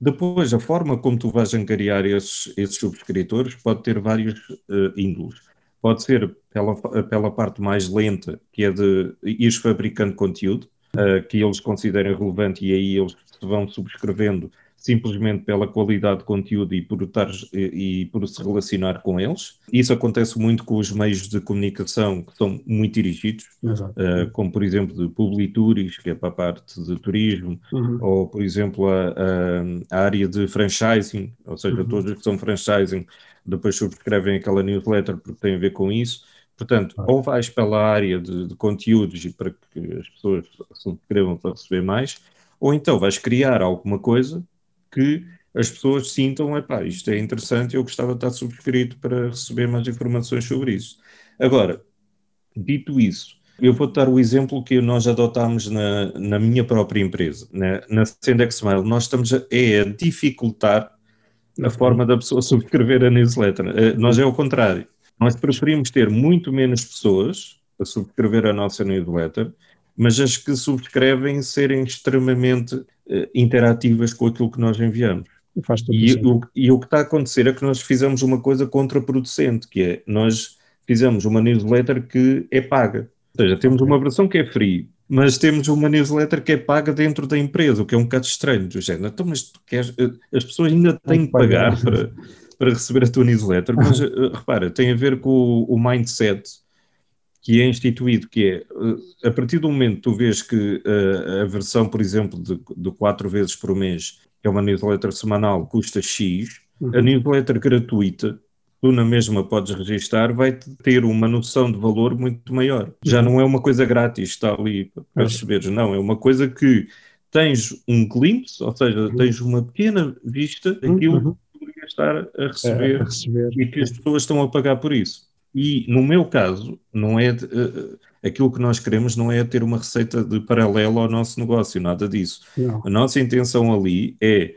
Depois, a forma como tu vais angariar esses, esses subscritores pode ter vários uh, índoles. Pode ser pela, pela parte mais lenta, que é de ir fabricando conteúdo, uh, que eles considerem relevante e aí eles vão subscrevendo simplesmente pela qualidade de conteúdo e por, estar, e, e, por se relacionar com eles. Isso acontece muito com os meios de comunicação que são muito dirigidos, uh, como por exemplo de Publituris, que é para a parte de turismo, uhum. ou por exemplo a, a, a, área de franchising, ou seja, uhum. todos que são franchising depois subscrevem aquela newsletter porque tem a ver com isso. Portanto, ou vais pela área de, de conteúdos e para que as pessoas subscrevam para receber mais, ou então vais criar alguma coisa que as pessoas sintam, epá, isto é interessante, eu gostava de estar subscrito para receber mais informações sobre isso. Agora, dito isso, eu vou dar o exemplo que nós adotámos na, na minha própria empresa, na, na Sendex Mail. Nós estamos a, é a dificultar a forma da pessoa subscrever a newsletter. Eh, nós é o contrário. Nós preferimos ter muito menos pessoas a subscrever a nossa newsletter, mas as que subscrevem serem extremamente uh, interativas com aquilo que nós enviamos. E o, e o, que está a acontecer é que nós fizemos uma coisa contraproducente, que é nós fizemos uma newsletter que é paga. Ou seja, temos uma versão que é free, mas temos uma newsletter que é paga dentro da empresa, o que é um bocado estranho, do género. Então, mas tu queres, eh, as pessoas ainda têm que pagar para, para receber a tua newsletter, mas uh, repara, tem a ver com o, o mindset que é instituído, que é, eh, a partir do momento que tu vês que uh, a versão, por exemplo, de, de quatro vezes por mês, que é uma newsletter semanal, custa X, uhum. a newsletter gratuita, tu na mesma podes registar, vai ter uma noção de valor muito maior. Já não é uma coisa grátis, está ali para perceberes, não, é uma coisa que tens um glimpse, ou seja, uhum. tens uma pequena vista daquilo uhum. que tu poderias estar a receber, é, a receber, e que as pessoas estão a pagar por isso. E no meu caso, não é uh, aquilo que nós queremos não é ter uma receita de paralelo ao nosso negócio, nada disso. Não. A nossa intenção ali é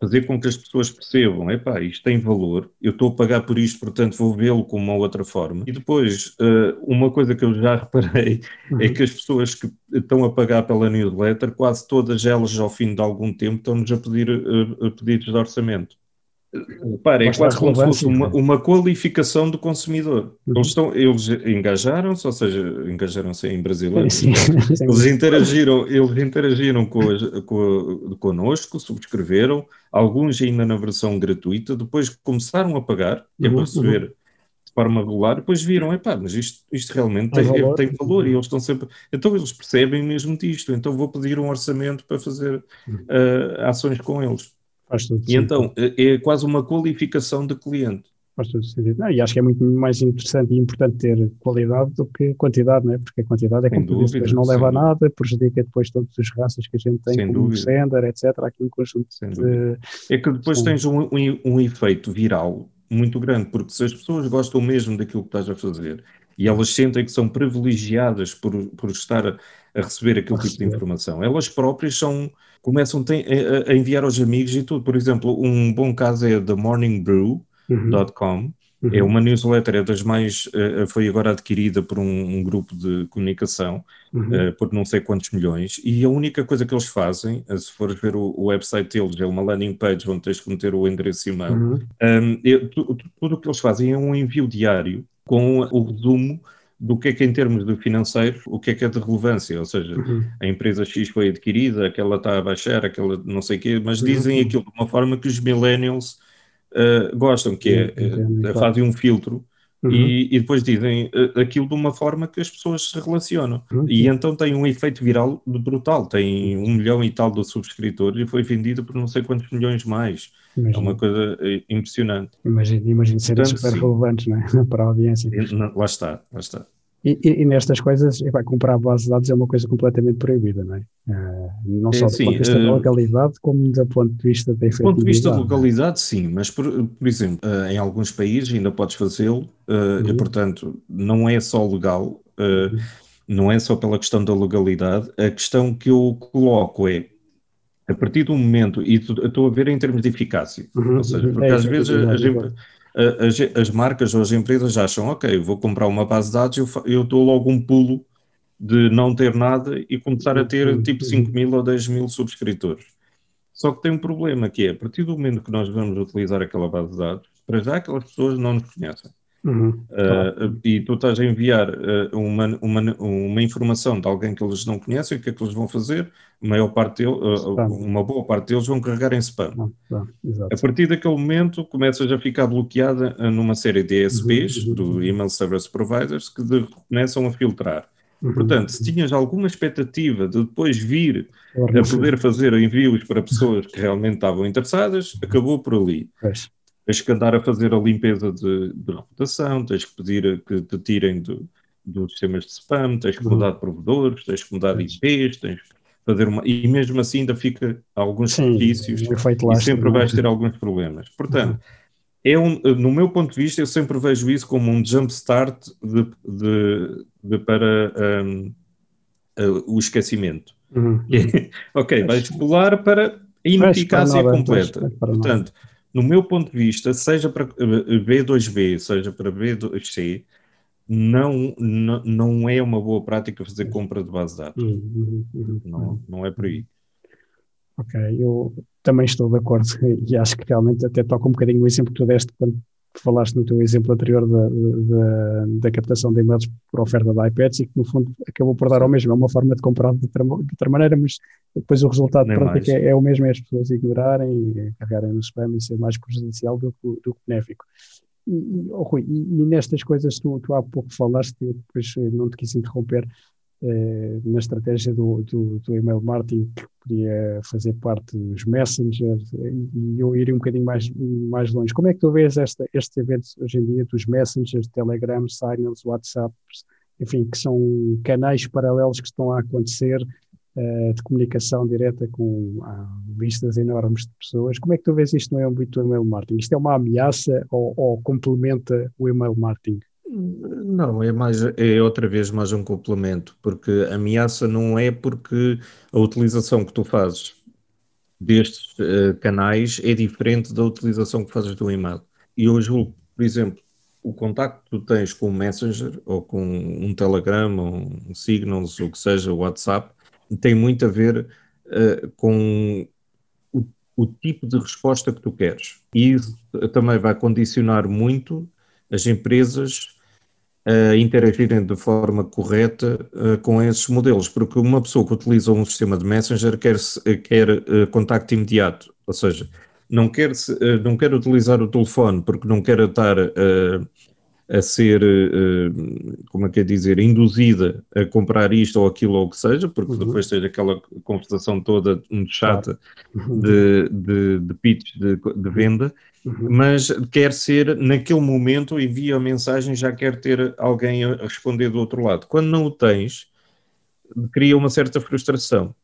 fazer com que as pessoas percebam, epá, isto tem valor, eu estou a pagar por isto, portanto vou vê-lo com uma outra forma. E depois, uh, uma coisa que eu já reparei é uhum. é que as pessoas que estão a pagar pela newsletter, quase todas elas ao fim de algum tempo estão-nos a pedir uh, pedidos de orçamento. Para, é quase como se fosse uma, uma, qualificação do consumidor. Uhum. Eles, estão, eles engajaram-se, ou seja, engajaram-se em brasileiro. Sim, sim. Eles interagiram, eles interagiram com, a, com a, connosco, subscreveram, alguns ainda na versão gratuita, depois começaram a pagar, uhum, receber uhum. de forma regular, depois viram, epá, mas isto, isto realmente tem, valor. tem valor e eles estão sempre. Então eles percebem mesmo disto, então vou pedir um orçamento para fazer uh, ações com eles. Faz todo e então é, é quase uma qualificação de cliente. Faz todo sentido. Não, e acho que é muito mais interessante e importante ter qualidade do que quantidade, não é? porque a quantidade é como depois não leva a nada, prejudica depois todas as raças que a gente tem, sem como dúvida. o sender, etc. Aqui um conjunto de... É que depois tens um, um, um efeito viral muito grande, porque se as pessoas gostam mesmo daquilo que estás a fazer e elas sentem que são privilegiadas por, por estar a, a receber aquele a tipo receber. de informação, elas próprias são começam a, enviar aos amigos e tudo. Por exemplo, um bom caso é themorningbrew.com. Uhum. Uhum. É uma newsletter, é das mais. Uh, foi agora adquirida por um, um grupo de comunicação uhum. uh, por não sei quantos milhões, e a única coisa que eles fazem, se fores ver o, o, website deles, é uma landing page onde tens que meter o endereço e-mail. Uhum. Um, é, tudo o que eles fazem é um envio diário com o resumo do que é que em termos de financeiro, o que é que é de relevância, ou seja, uhum. a empresa X foi adquirida, aquela está a baixar, aquela não sei o quê, mas dizem uhum. aquilo de uma forma que os millennials uh, gostam, que é, uh, fazem um filtro Uhum. E, e, depois dizem uh, aquilo de uma forma que as pessoas se relacionam. Uhum. E então tem um efeito viral brutal. Tem um milhão e tal de subscritores e foi vendido por não sei quantos milhões mais. É uma coisa impressionante. Imagino, imagino serem super sim. relevantes né? para a audiência. Lá está, lá está. E, e, e, nestas coisas, vai comprar bases de dados é uma coisa completamente proibida, não é? Uh, não só é, do sim, ponto de vista uh, da localidade, como do ponto de vista da efetividade. Do ponto de vista da é? localidade, sim, mas por, por exemplo, uh, em alguns países ainda podes fazê-lo, uhum. e portanto não é só legal, uhum. não é só pela questão da legalidade, a questão que eu coloco é, a partir do momento, e estou a ver em termos de eficácia, uhum. ou seja, porque é, às vezes a, gente as, as, marcas ou as empresas acham, ok, vou comprar uma base de dados, eu, eu dou logo um pulo de não ter nada e começar a ter uhum. tipo 5 mil ou 10 mil subscritores. Só que tem um problema que é, a partir do momento que nós vamos utilizar aquela base de dados, para já aquelas pessoas não nos conhecem. Uhum. Uh, e tu estás a enviar uh, uma, uma, uma informação de alguém que eles não conhecem, o que é que eles vão fazer? A maior parte deles, uh, uma boa parte deles vão carregar em spam. a partir daquele momento começas a ficar bloqueada numa série de ESPs, uhum. do Email Service Providers, que de, começam a filtrar. Uhum. Portanto, se tinhas alguma expectativa de depois vir a poder fazer envios para pessoas que realmente estavam interessadas, acabou por ali. Pois tens que andar a fazer a limpeza de, de reputação, tens que pedir que te tirem do, dos sistemas de spam, tens que uhum. mudar de provedores, tens que mudar de IPs, tens que fazer uma. E mesmo assim ainda fica alguns serviços e sempre vais ter alguns problemas. Portanto, é um, no meu ponto de vista, eu sempre vejo isso como um jumpstart de, de, de para um, uh, o esquecimento. Uhum. ok, vais pular para a ineficácia completa. Portanto, no meu ponto de vista, seja para B2B, eh, seja para B2C, não, não, não é uma boa prática fazer compra de base de dados. Uhum, uhum, uhum, não, não é por aí. Ok, eu também estou de acordo e acho que realmente até toca um bocadinho o exemplo que tu deste quando falaste no teu exemplo anterior da, da, da, captação de e-mails por oferta de iPads e que no fundo acabou por dar ao mesmo, é uma forma de comprar de outra, de outra maneira, mas depois o resultado prático é, é, o mesmo, é as pessoas ignorarem e carregarem no spam e ser mais prejudicial do, do que benéfico. E, oh, Rui, e, e, nestas coisas tu, tu há pouco falaste, eu depois não te quis interromper, eh, na estratégia do, do, do, email marketing que podia fazer parte dos messengers e eu iria um bocadinho mais, mais longe. Como é que tu vês esta, estes eventos hoje em dia dos messengers, Telegram, Signals, WhatsApp, enfim, que são canais paralelos que estão a acontecer uh, de comunicação direta com uh, listas enormes de pessoas. Como é que tu vês isto no âmbito do email marketing? Isto é uma ameaça ou, ou complementa o email marketing? Não, é mais é outra vez mais um complemento, porque ameaça não é porque a utilização que tu fazes destes uh, canais é diferente da utilização que fazes do e-mail. E hoje, por exemplo, o contacto que tu tens com o Messenger ou com um Telegram ou um Signals, o que seja, o WhatsApp, tem muito a ver uh, com o, o tipo de resposta que tu queres. E isso também vai condicionar muito as empresas a interagirem de forma correta uh, com esses modelos, porque uma pessoa que utiliza um sistema de Messenger quer, quer uh, contacto imediato, ou seja, não quer, não quer utilizar o telefone porque não quer estar a ser, como é que é dizer, induzida a comprar isto ou aquilo ou o que seja, porque uhum. depois tens aquela conversação toda muito chata claro. de, de, de pitch de, de venda, Uhum. Mas quer ser, naquele momento, envia a mensagem, já quer ter alguém a responder do outro lado. Quando não o tens, cria uma certa frustração.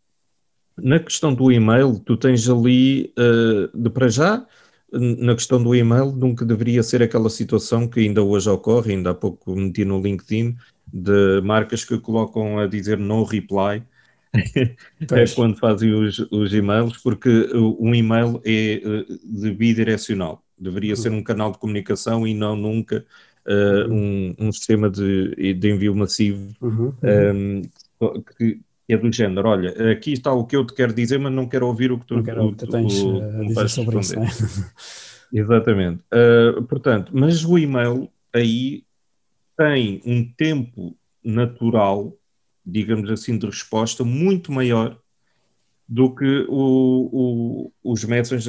Na questão do e-mail, tu tens ali, uh, de para já, na questão do e-mail, nunca deveria ser aquela situação que ainda hoje ocorre, ainda há pouco meti no LinkedIn, de marcas que colocam a dizer no reply, é quando fazem os, os e-mails, porque um e-mail é eh, de bidirecional. Deveria uhum. ser um canal de comunicação e não nunca uh, um, um, sistema de, de envio massivo uhum. um, ehm, que é do género, olha, aqui está o que eu te quero dizer, mas não quero ouvir o que tu, não quero, o, tu tens o, eh, a dizer sobre isso. É? Exatamente. Uh, portanto, mas o e-mail aí tem um tempo natural digamos assim, de resposta muito maior do que o, o, os messengers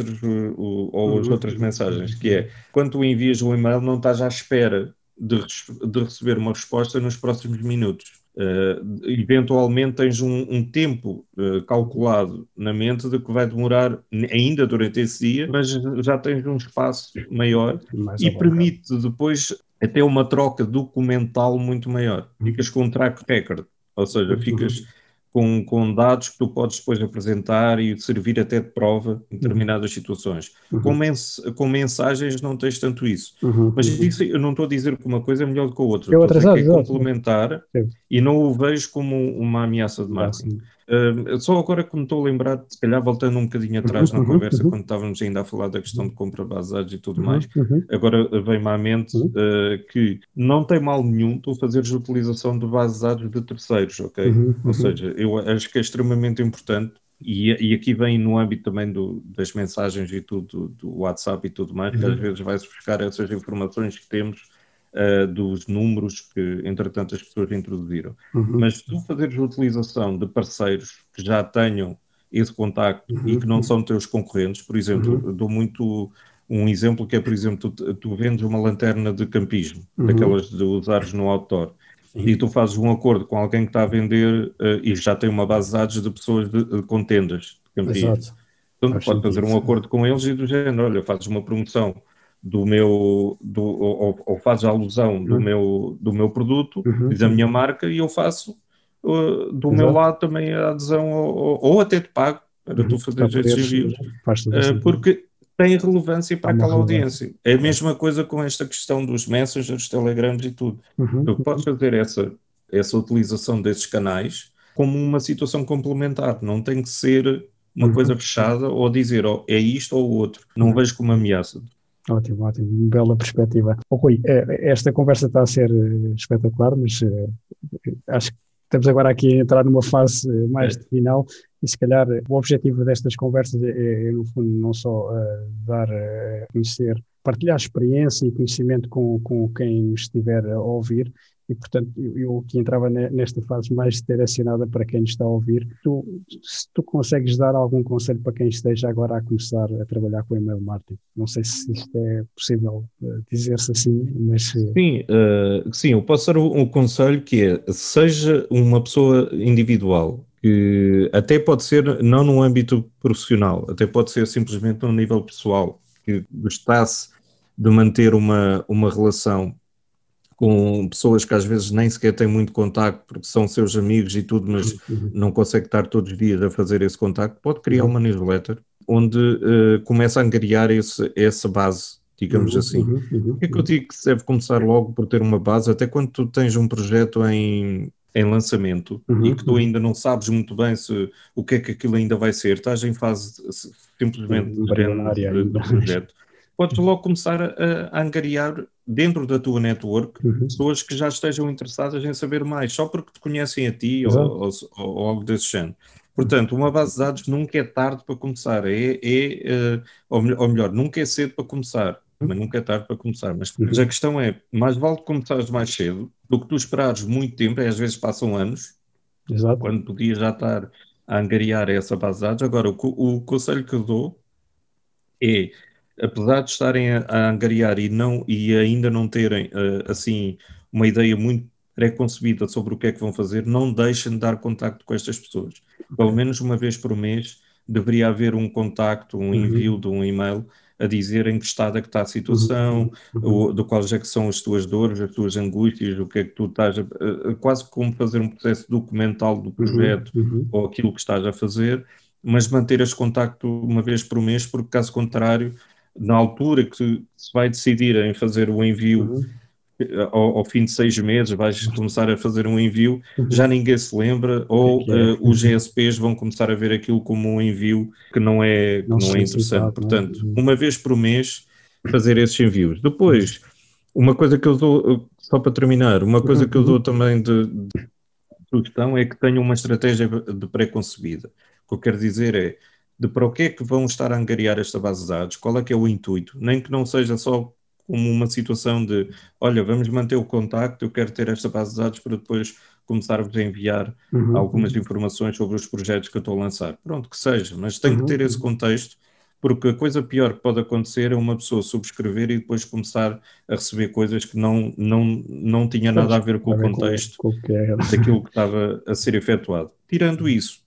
ou as uhum. outras mensagens, que é quando tu envias um e-mail não estás à espera de, de receber uma resposta nos próximos minutos. Uh, eventualmente tens um, um tempo uh, calculado na mente de que vai demorar ainda durante esse dia, mas já tens um espaço maior Mais e permite depois até uma troca documental muito maior. Ficas com um track record, ou seja, uhum. ficas com, com dados que tu podes depois apresentar e servir até de prova em determinadas situações. Uhum. Com, mens com, mensagens não tens tanto isso. Uhum. Mas isso eu não estou a dizer que uma coisa é melhor do que a outra. Eu estou a que é complementar Sim. e não o vejo como uma ameaça de marketing. Uh, só agora que me estou a lembrar, se calhar voltando um bocadinho atrás uhum, na conversa, uhum. quando estávamos ainda a falar da questão de compra dados e tudo uhum, mais, uhum. agora vem-me à mente uh, que não tem mal nenhum tu fazeres utilização de bases de dados de terceiros, ok? Uhum, Ou seja, eu acho que é extremamente importante e, e, aqui vem no âmbito também do, das mensagens e tudo, do WhatsApp e tudo mais, que às vezes vai-se buscar essas informações que temos uh, dos números que, entretanto, as pessoas introduziram. Uhum. Mas se tu fazeres utilização de parceiros que já tenham esse contacto uhum. e que não são teus concorrentes, por exemplo, uhum. dou muito um exemplo que é, por exemplo, tu, tu vendes uma lanterna de campismo, uhum. daquelas de usares no outdoor, e tu fazes um acordo com alguém que está a vender uh, e já tem uma base de dados de pessoas de, de, com tendas de campismo. Exato. Então, pode fazer um acordo com eles e do género, olha, fazes uma promoção do meu, do, ou, ou fazes alusão do, uhum. meu, do meu produto, uhum. diz a minha marca, e eu faço uh, do Exato. meu lado também a adesão, ou, ou até te pago para uhum. tu fazer esses envios, uh, porque tem relevância para aquela audiência. É a mesma coisa com esta questão dos messengers, telegrams e tudo. Uhum. Tu podes fazer essa, essa utilização desses canais como uma situação complementar, não tem que ser uma uhum. coisa fechada ou dizer oh, é isto ou o outro. Não uhum. vejo como ameaça. Ótimo, ótimo, bela perspectiva. Oh, Rui, eh, esta conversa está a ser eh, espetacular, mas eh, acho que estamos agora aqui a entrar numa fase mais de final e se calhar o objetivo destas conversas é, é no fundo, não só uh, dar a conhecer, partilhar experiência e conhecimento com, com quem estiver a ouvir, e, portanto, eu, eu que entrava nesta fase mais direcionada para quem está a ouvir, tu, se tu consegues dar algum conselho para quem esteja agora a começar a trabalhar com e-mail marketing? Não sei se isto é possível uh, dizer-se assim, mas... Eh, sim, uh, sim, eu posso dar um conselho que é, seja uma pessoa individual, que até pode ser não no âmbito profissional, até pode ser simplesmente no nível pessoal, que gostasse de manter uma, uma relação com pessoas que às vezes nem sequer têm muito contacto porque são seus amigos e tudo, mas uhum. não consegue estar todos os dias a fazer esse contacto, pode criar uhum. uma newsletter onde uh, começa a angariar esse, essa base, digamos uhum, assim. Uhum, uhum, o que é que eu digo que se deve começar logo por ter uma base, até quando tu tens um projeto em, em lançamento uhum, e que tu uhum. ainda não sabes muito bem se, o que é que aquilo ainda vai ser, estás em fase simplesmente de, de, projeto, podes logo começar a, a angariar dentro da tua network uhum. pessoas que já estejam interessadas em saber mais, só porque te conhecem a ti ou, ou, ou, algo desse género. Portanto, uma base de dados nunca é tarde para começar, é, é uh, ou, ou, melhor, nunca é cedo para começar, uhum. mas nunca é tarde para começar. Mas, uhum. a questão é, mais vale começares mais cedo do que tu esperares muito tempo, e às vezes passam anos, Exato. quando podias já estar a angariar essa base de dados. Agora, o, o conselho que eu dou é apesar de estarem a, a angariar e, não, e ainda não terem uh, assim uma ideia muito pré-concebida sobre o que é que vão fazer, não deixem de dar contacto com estas pessoas. Pelo menos uma vez por mês deveria haver um contacto, um uhum. envio uhum. de um e-mail a dizer em que estado é que está a situação, uhum. uhum. do quais é que são as tuas dores, as tuas angústias, o que é que tu estás a, quase como fazer um processo documental do uhum. projeto uhum. ou aquilo que estás a fazer, mas manter esse contacto uma vez por mês, porque caso contrário na altura que se vai decidir em fazer o envio uhum. ao, ao, fim de seis meses, vais começar a fazer um envio, uhum. já ninguém se lembra, ou é. uh, os GSPs vão começar a ver aquilo como um envio que não é, não, não é interessante. É? Portanto, uhum. uma vez por mês, fazer esses envios. Depois, uma coisa que eu dou, só para terminar, uma coisa que eu dou também de, de sugestão é que tenham uma estratégia de pré-concebida. O que eu quero dizer é de para o que é que vão estar a angariar esta base de dados, qual é que é o intuito, nem que não seja só como uma situação de, olha, vamos manter o contacto, eu quero ter esta base de dados para depois começar-vos a enviar uhum. algumas informações sobre os projetos que eu estou a lançar. Pronto, que seja, mas tem uhum. que ter esse contexto, porque a coisa pior que pode acontecer é uma pessoa subscrever e depois começar a receber coisas que não, não, não tinha nada a ver com o contexto é. daquilo que estava a ser efetuado. Tirando isso,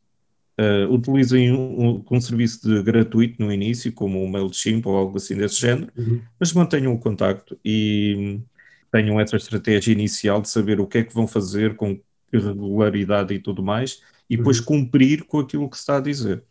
Uh, utilizem um, um, serviço de gratuito no início, como o MailChimp ou algo assim desse género, uhum. mas mantenham o contacto e tenham essa estratégia inicial de saber o que é que vão fazer com regularidade e tudo mais, e depois uhum. cumprir com aquilo que se está a dizer.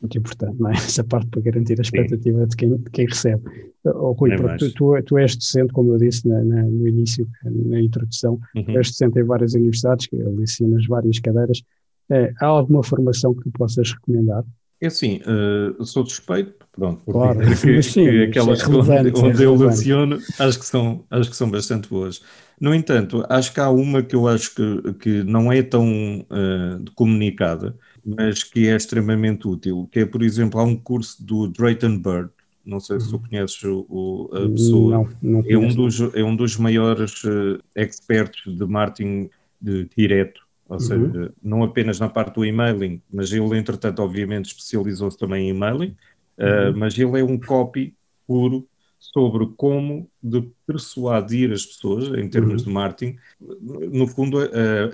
Muito importante, não é? Essa parte para garantir a expectativa de quem, de quem recebe. Oh, Rui, tu, tu, tu, és docente, como eu disse na, na, no início, na introdução, uhum. és docente em várias universidades, ensinas várias cadeiras. É, há alguma formação que tu possas recomendar? É assim, uh, sou suspeito, pronto, porque claro, que, sim, que aquelas é onde, onde é eu leciono acho que, são, acho que são bastante boas. No entanto, acho que há uma que eu acho que, que não é tão uh, comunicada, mas que é extremamente útil, que é, por exemplo, há um curso do Drayton Bird, não sei se tu uhum. conheces o, a pessoa, não, não é, um dos, é um dos maiores uh, experts de marketing de, direto ou uhum. seja, não apenas na parte do emailing, mas ele, entretanto, obviamente, especializou-se também em emailing, uh, mas ele é um copy puro sobre como de persuadir as pessoas, em termos uhum. de marketing, no fundo, a,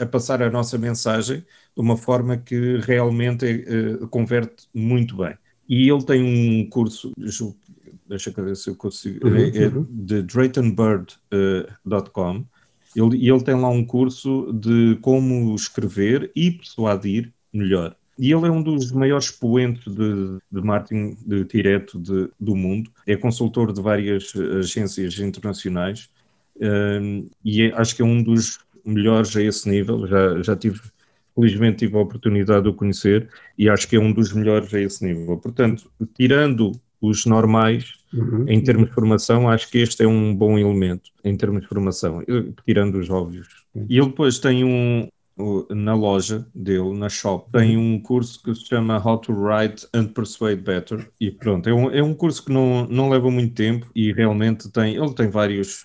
a, passar a nossa mensagem de uma forma que realmente uh, converte muito bem. E ele tem um curso, deixa eu ver se eu consigo, uhum, é, é uhum. de draytonbird.com, uh, ele, ele tem lá um curso de como escrever e persuadir melhor. E ele é um dos maiores expoentes de, de marketing de direto de, do mundo. É consultor de várias agências internacionais um, e é, acho que é um dos melhores a esse nível. Já, já tive, felizmente, tive a oportunidade de o conhecer e acho que é um dos melhores a esse nível. Portanto, tirando os normais, uhum. em termos de formação, acho que este é um bom elemento em termos de formação, tirando os óbvios. Uhum. E ele depois tem um, na loja dele, na shop, tem um curso que se chama How to Write and Persuade Better. E pronto, é um, é um curso que não, não leva muito tempo e realmente tem, ele tem vários,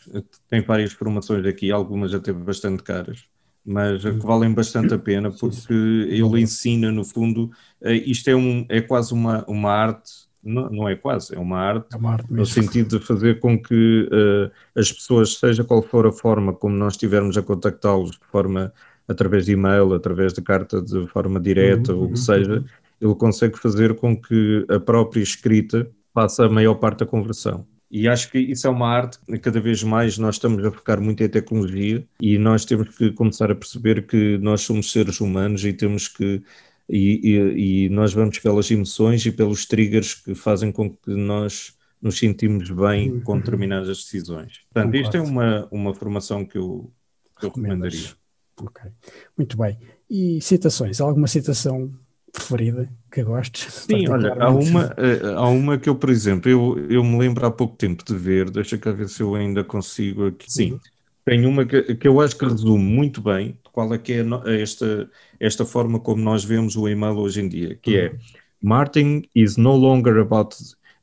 tem várias formações aqui, algumas até bastante caras. Mas que valem bastante a pena porque ele ensina, no fundo, eh, isto é, um, é quase uma, uma arte não, não, é quase, é uma arte, é uma arte no sentido de fazer com que uh, as pessoas, seja qual for a forma como nós estivermos a contactá-los, de forma através de e-mail, através de carta de forma direta, uhum, ou o que uhum, seja, uhum. ele consegue fazer com que a própria escrita faça a maior parte da conversão. E acho que isso é uma arte, cada vez mais nós estamos a focar muito em tecnologia e nós temos que começar a perceber que nós somos seres humanos e temos que e, e, e, nós vamos pelas emoções e pelos triggers que fazem com que nós nos sentimos bem uhum. com determinadas decisões. Portanto, isto é uma, uma formação que eu, que eu recomendaria. Ok, muito bem. E citações? Alguma citação preferida que gostes? Sim, olha, há uma, eh, há uma que eu, por exemplo, eu, eu me lembro há pouco tempo de ver, deixa cá ver se eu ainda consigo aqui. Sim, uhum. Tem uma que, que eu acho que resume muito bem qual é que é esta, esta forma como nós vemos o e-mail hoje em dia, que é marketing is no longer about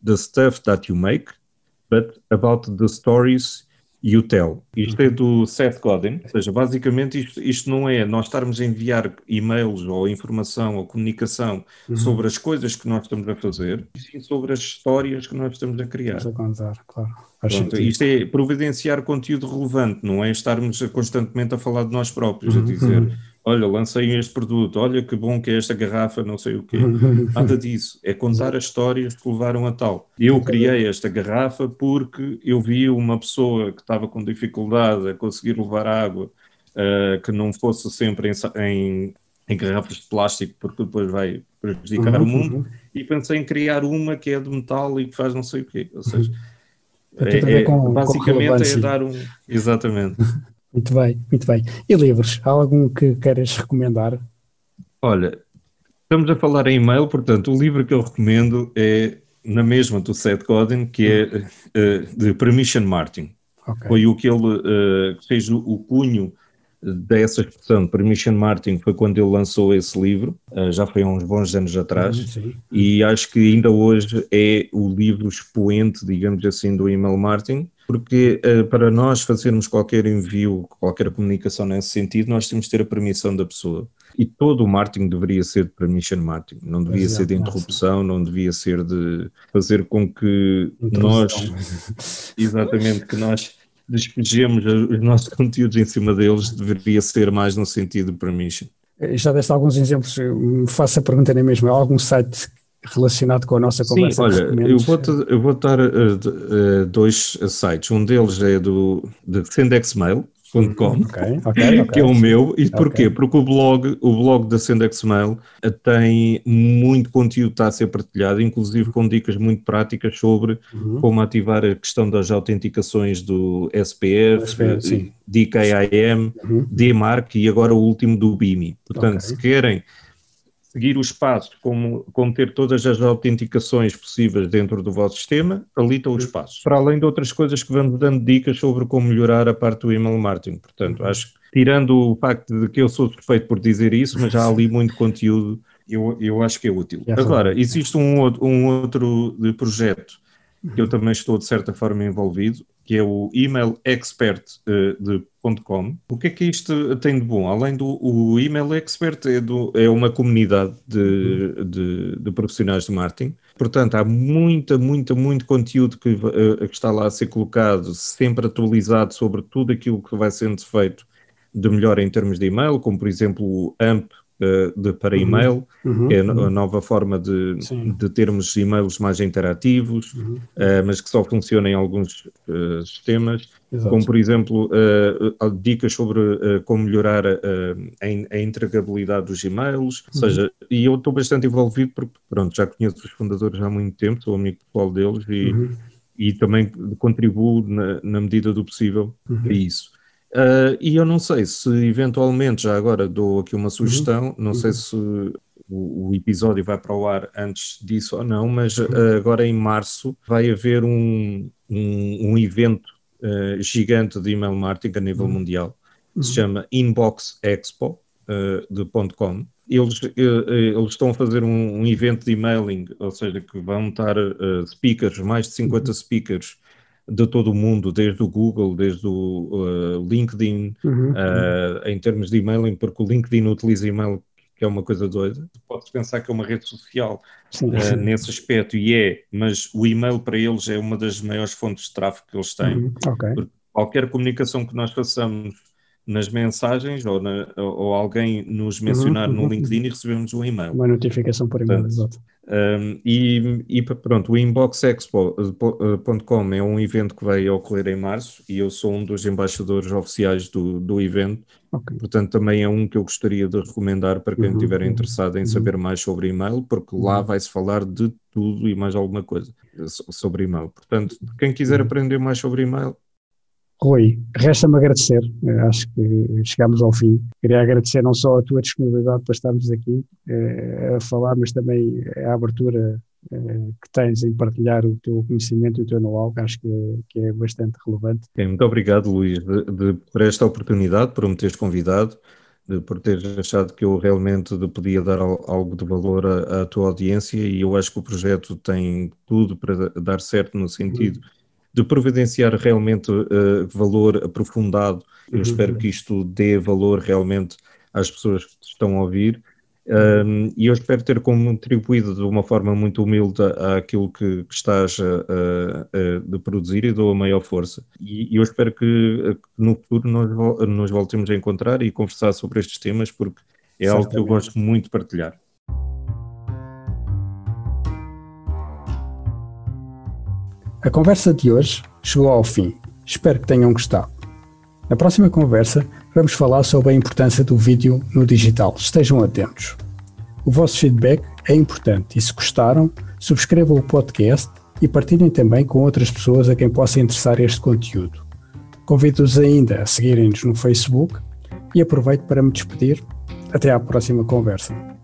the stuff that you make, but about the stories you tell. Isto é do Seth Godin, ou seja, basicamente isto, isto não é nós estarmos a enviar e-mails ou informação ou comunicação uhum. sobre as coisas que nós estamos a fazer, e sim sobre as histórias que nós estamos a criar. A contar, claro. Pronto, isto é providenciar conteúdo relevante, não é estarmos constantemente a falar de nós próprios, a dizer uhum. Olha, lancei este produto, olha que bom que é esta garrafa, não sei o quê. Nada disso. É contar as histórias que levaram a tal. Eu criei esta garrafa porque eu vi uma pessoa que estava com dificuldade a conseguir levar água, uh, que não fosse sempre em, em, em, garrafas de plástico, porque depois vai prejudicar uhum, o mundo, uhum. e pensei em criar uma que é de metal e que faz não sei o quê. Ou seja, é, é, com, basicamente com é dar um. Exatamente. Muito bem, muito bem. E livros? Há algum que queiras recomendar? Olha, estamos a falar em e-mail, portanto, o livro que eu recomendo é na mesma do Seth Godin, que é uh, de Permission Martin. Okay. Foi o que ele uh, fez o, o cunho dessa expressão de Permission Martin foi quando ele lançou esse livro, uh, já foi há uns bons anos atrás, uhum, e acho que ainda hoje é o livro expoente, digamos assim, do email marketing, porque uh, para nós fazermos qualquer envio, qualquer comunicação nesse sentido, nós temos de ter a permissão da pessoa. E todo o marketing deveria ser de permission marketing, não devia Exato, ser de interrupção, não devia ser de fazer com que nós, exatamente, que nós despejemos os nossos conteúdos em cima deles, deveria ser mais no sentido de permission. Já deste alguns exemplos, faço a pergunta nem mesmo, há algum site relacionado com a nossa conversa. Sim, olha, eu vou, eu vou dar uh, dois sites. Um deles é do de SendexMail, Okay, okay, okay, que é o meu. E porquê? Porque o blog, o blog da SendexMail tem muito conteúdo que está a ser partilhado, inclusive com dicas muito práticas sobre uhum. como ativar a questão das autenticações do SPF, SPF DKIM, uhum. DMARC e agora o último do BIMI. Portanto, se querem seguir os passos, como, como ter todas as autenticações possíveis dentro do vosso sistema, ali estão os passos. Para além de outras coisas que vamos dando dicas sobre como melhorar a parte do email marketing. Portanto, acho que, tirando o facto de que eu sou suspeito por dizer isso, mas já há ali muito conteúdo, eu, eu acho que é útil. Agora, existe um, um outro projeto que eu também estou de certa forma envolvido, que é o email expert uh, de .com. O que é que isto tem de bom? Além do o email expert é, do, é uma comunidade de, de, de, profissionais de marketing. Portanto, há muita, muita, muito conteúdo que, uh, que está lá a ser colocado, sempre atualizado sobre tudo aquilo que vai sendo feito de melhor em termos de e-mail, como por exemplo o AMP uh, de, para uhum. e-mail, uhum, é a uhum. nova forma de, de termos e-mails mais interativos, uhum. uh, mas que só funciona em alguns uh, sistemas, Exato. como por exemplo dicas sobre como melhorar a, a, entregabilidade dos e-mails, ou uhum. seja, e eu estou bastante envolvido porque pronto, já conheço os fundadores há muito tempo, sou amigo pessoal deles e, e também contribuo na, na medida do possível uhum. a isso. Uh, e eu não sei se eventualmente, já agora dou aqui uma sugestão, uhum. não uhum. sei se o, o, episódio vai para o ar antes disso ou não, mas uh, agora em março vai haver um, um, um evento uh, gigante de email marketing a nível uhum. mundial, que se uhum. chama Inbox Expo de .com. Eles, eles estão a fazer um, um, evento de emailing, ou seja, que vão estar speakers, mais de 50 uhum. speakers, de todo o mundo, desde o Google, desde o uh, LinkedIn, uhum, uh, em termos de emailing, porque o LinkedIn utiliza e-mail, que é uma coisa doida. Podes pensar que é uma rede social uh, nesse aspecto, e é, mas o e-mail para eles é uma das maiores fontes de tráfego que eles têm. Uhum, okay. Qualquer comunicação que nós façamos nas mensagens ou, na, ou alguém nos mencionar uhum, no uhum. LinkedIn e recebemos um e-mail. Uma notificação por e-mail, exato. Um, e, e, pronto, o inboxexpo.com é um evento que vai ocorrer em março e eu sou um dos embaixadores oficiais do, do evento. Okay. Portanto, também é um que eu gostaria de recomendar para quem uhum, estiver uhum, interessado em uhum. saber mais sobre e-mail, porque lá uhum. vai-se falar de tudo e mais alguma coisa sobre e-mail. Portanto, quem quiser aprender mais sobre e-mail, Rui, resta-me agradecer, eh, acho que chegamos ao fim. Queria agradecer não só a tua disponibilidade para estarmos aqui eh, a falar, mas também a abertura eh, que tens em partilhar o teu conhecimento e o teu know-how, que acho que é, que é bastante relevante. muito obrigado, Luís, de, de, por esta oportunidade, por me teres convidado, de, por teres achado que eu realmente podia dar algo de valor à, à, tua audiência e eu acho que o projeto tem tudo para dar certo no sentido. Uhum de providenciar realmente uh, valor aprofundado. Eu uhum. espero que isto dê valor realmente às pessoas que estão a ouvir. Um, e eu espero ter contribuído de uma forma muito humilde àquilo que, que estás a, a, a, de produzir e dou a maior força. E, e eu espero que, que, no futuro nós, nos voltemos a encontrar e conversar sobre estes temas, porque é Certamente. algo que eu gosto muito de partilhar. A conversa de hoje chegou ao fim. Espero que tenham gostado. Na próxima conversa, vamos falar sobre a importância do vídeo no digital. Estejam atentos. O vosso feedback é importante e se gostaram, subscrevam o podcast e partilhem também com outras pessoas a quem possa interessar este conteúdo. Convido-os ainda a seguirem-nos no Facebook e aproveito para me despedir. Até à próxima conversa.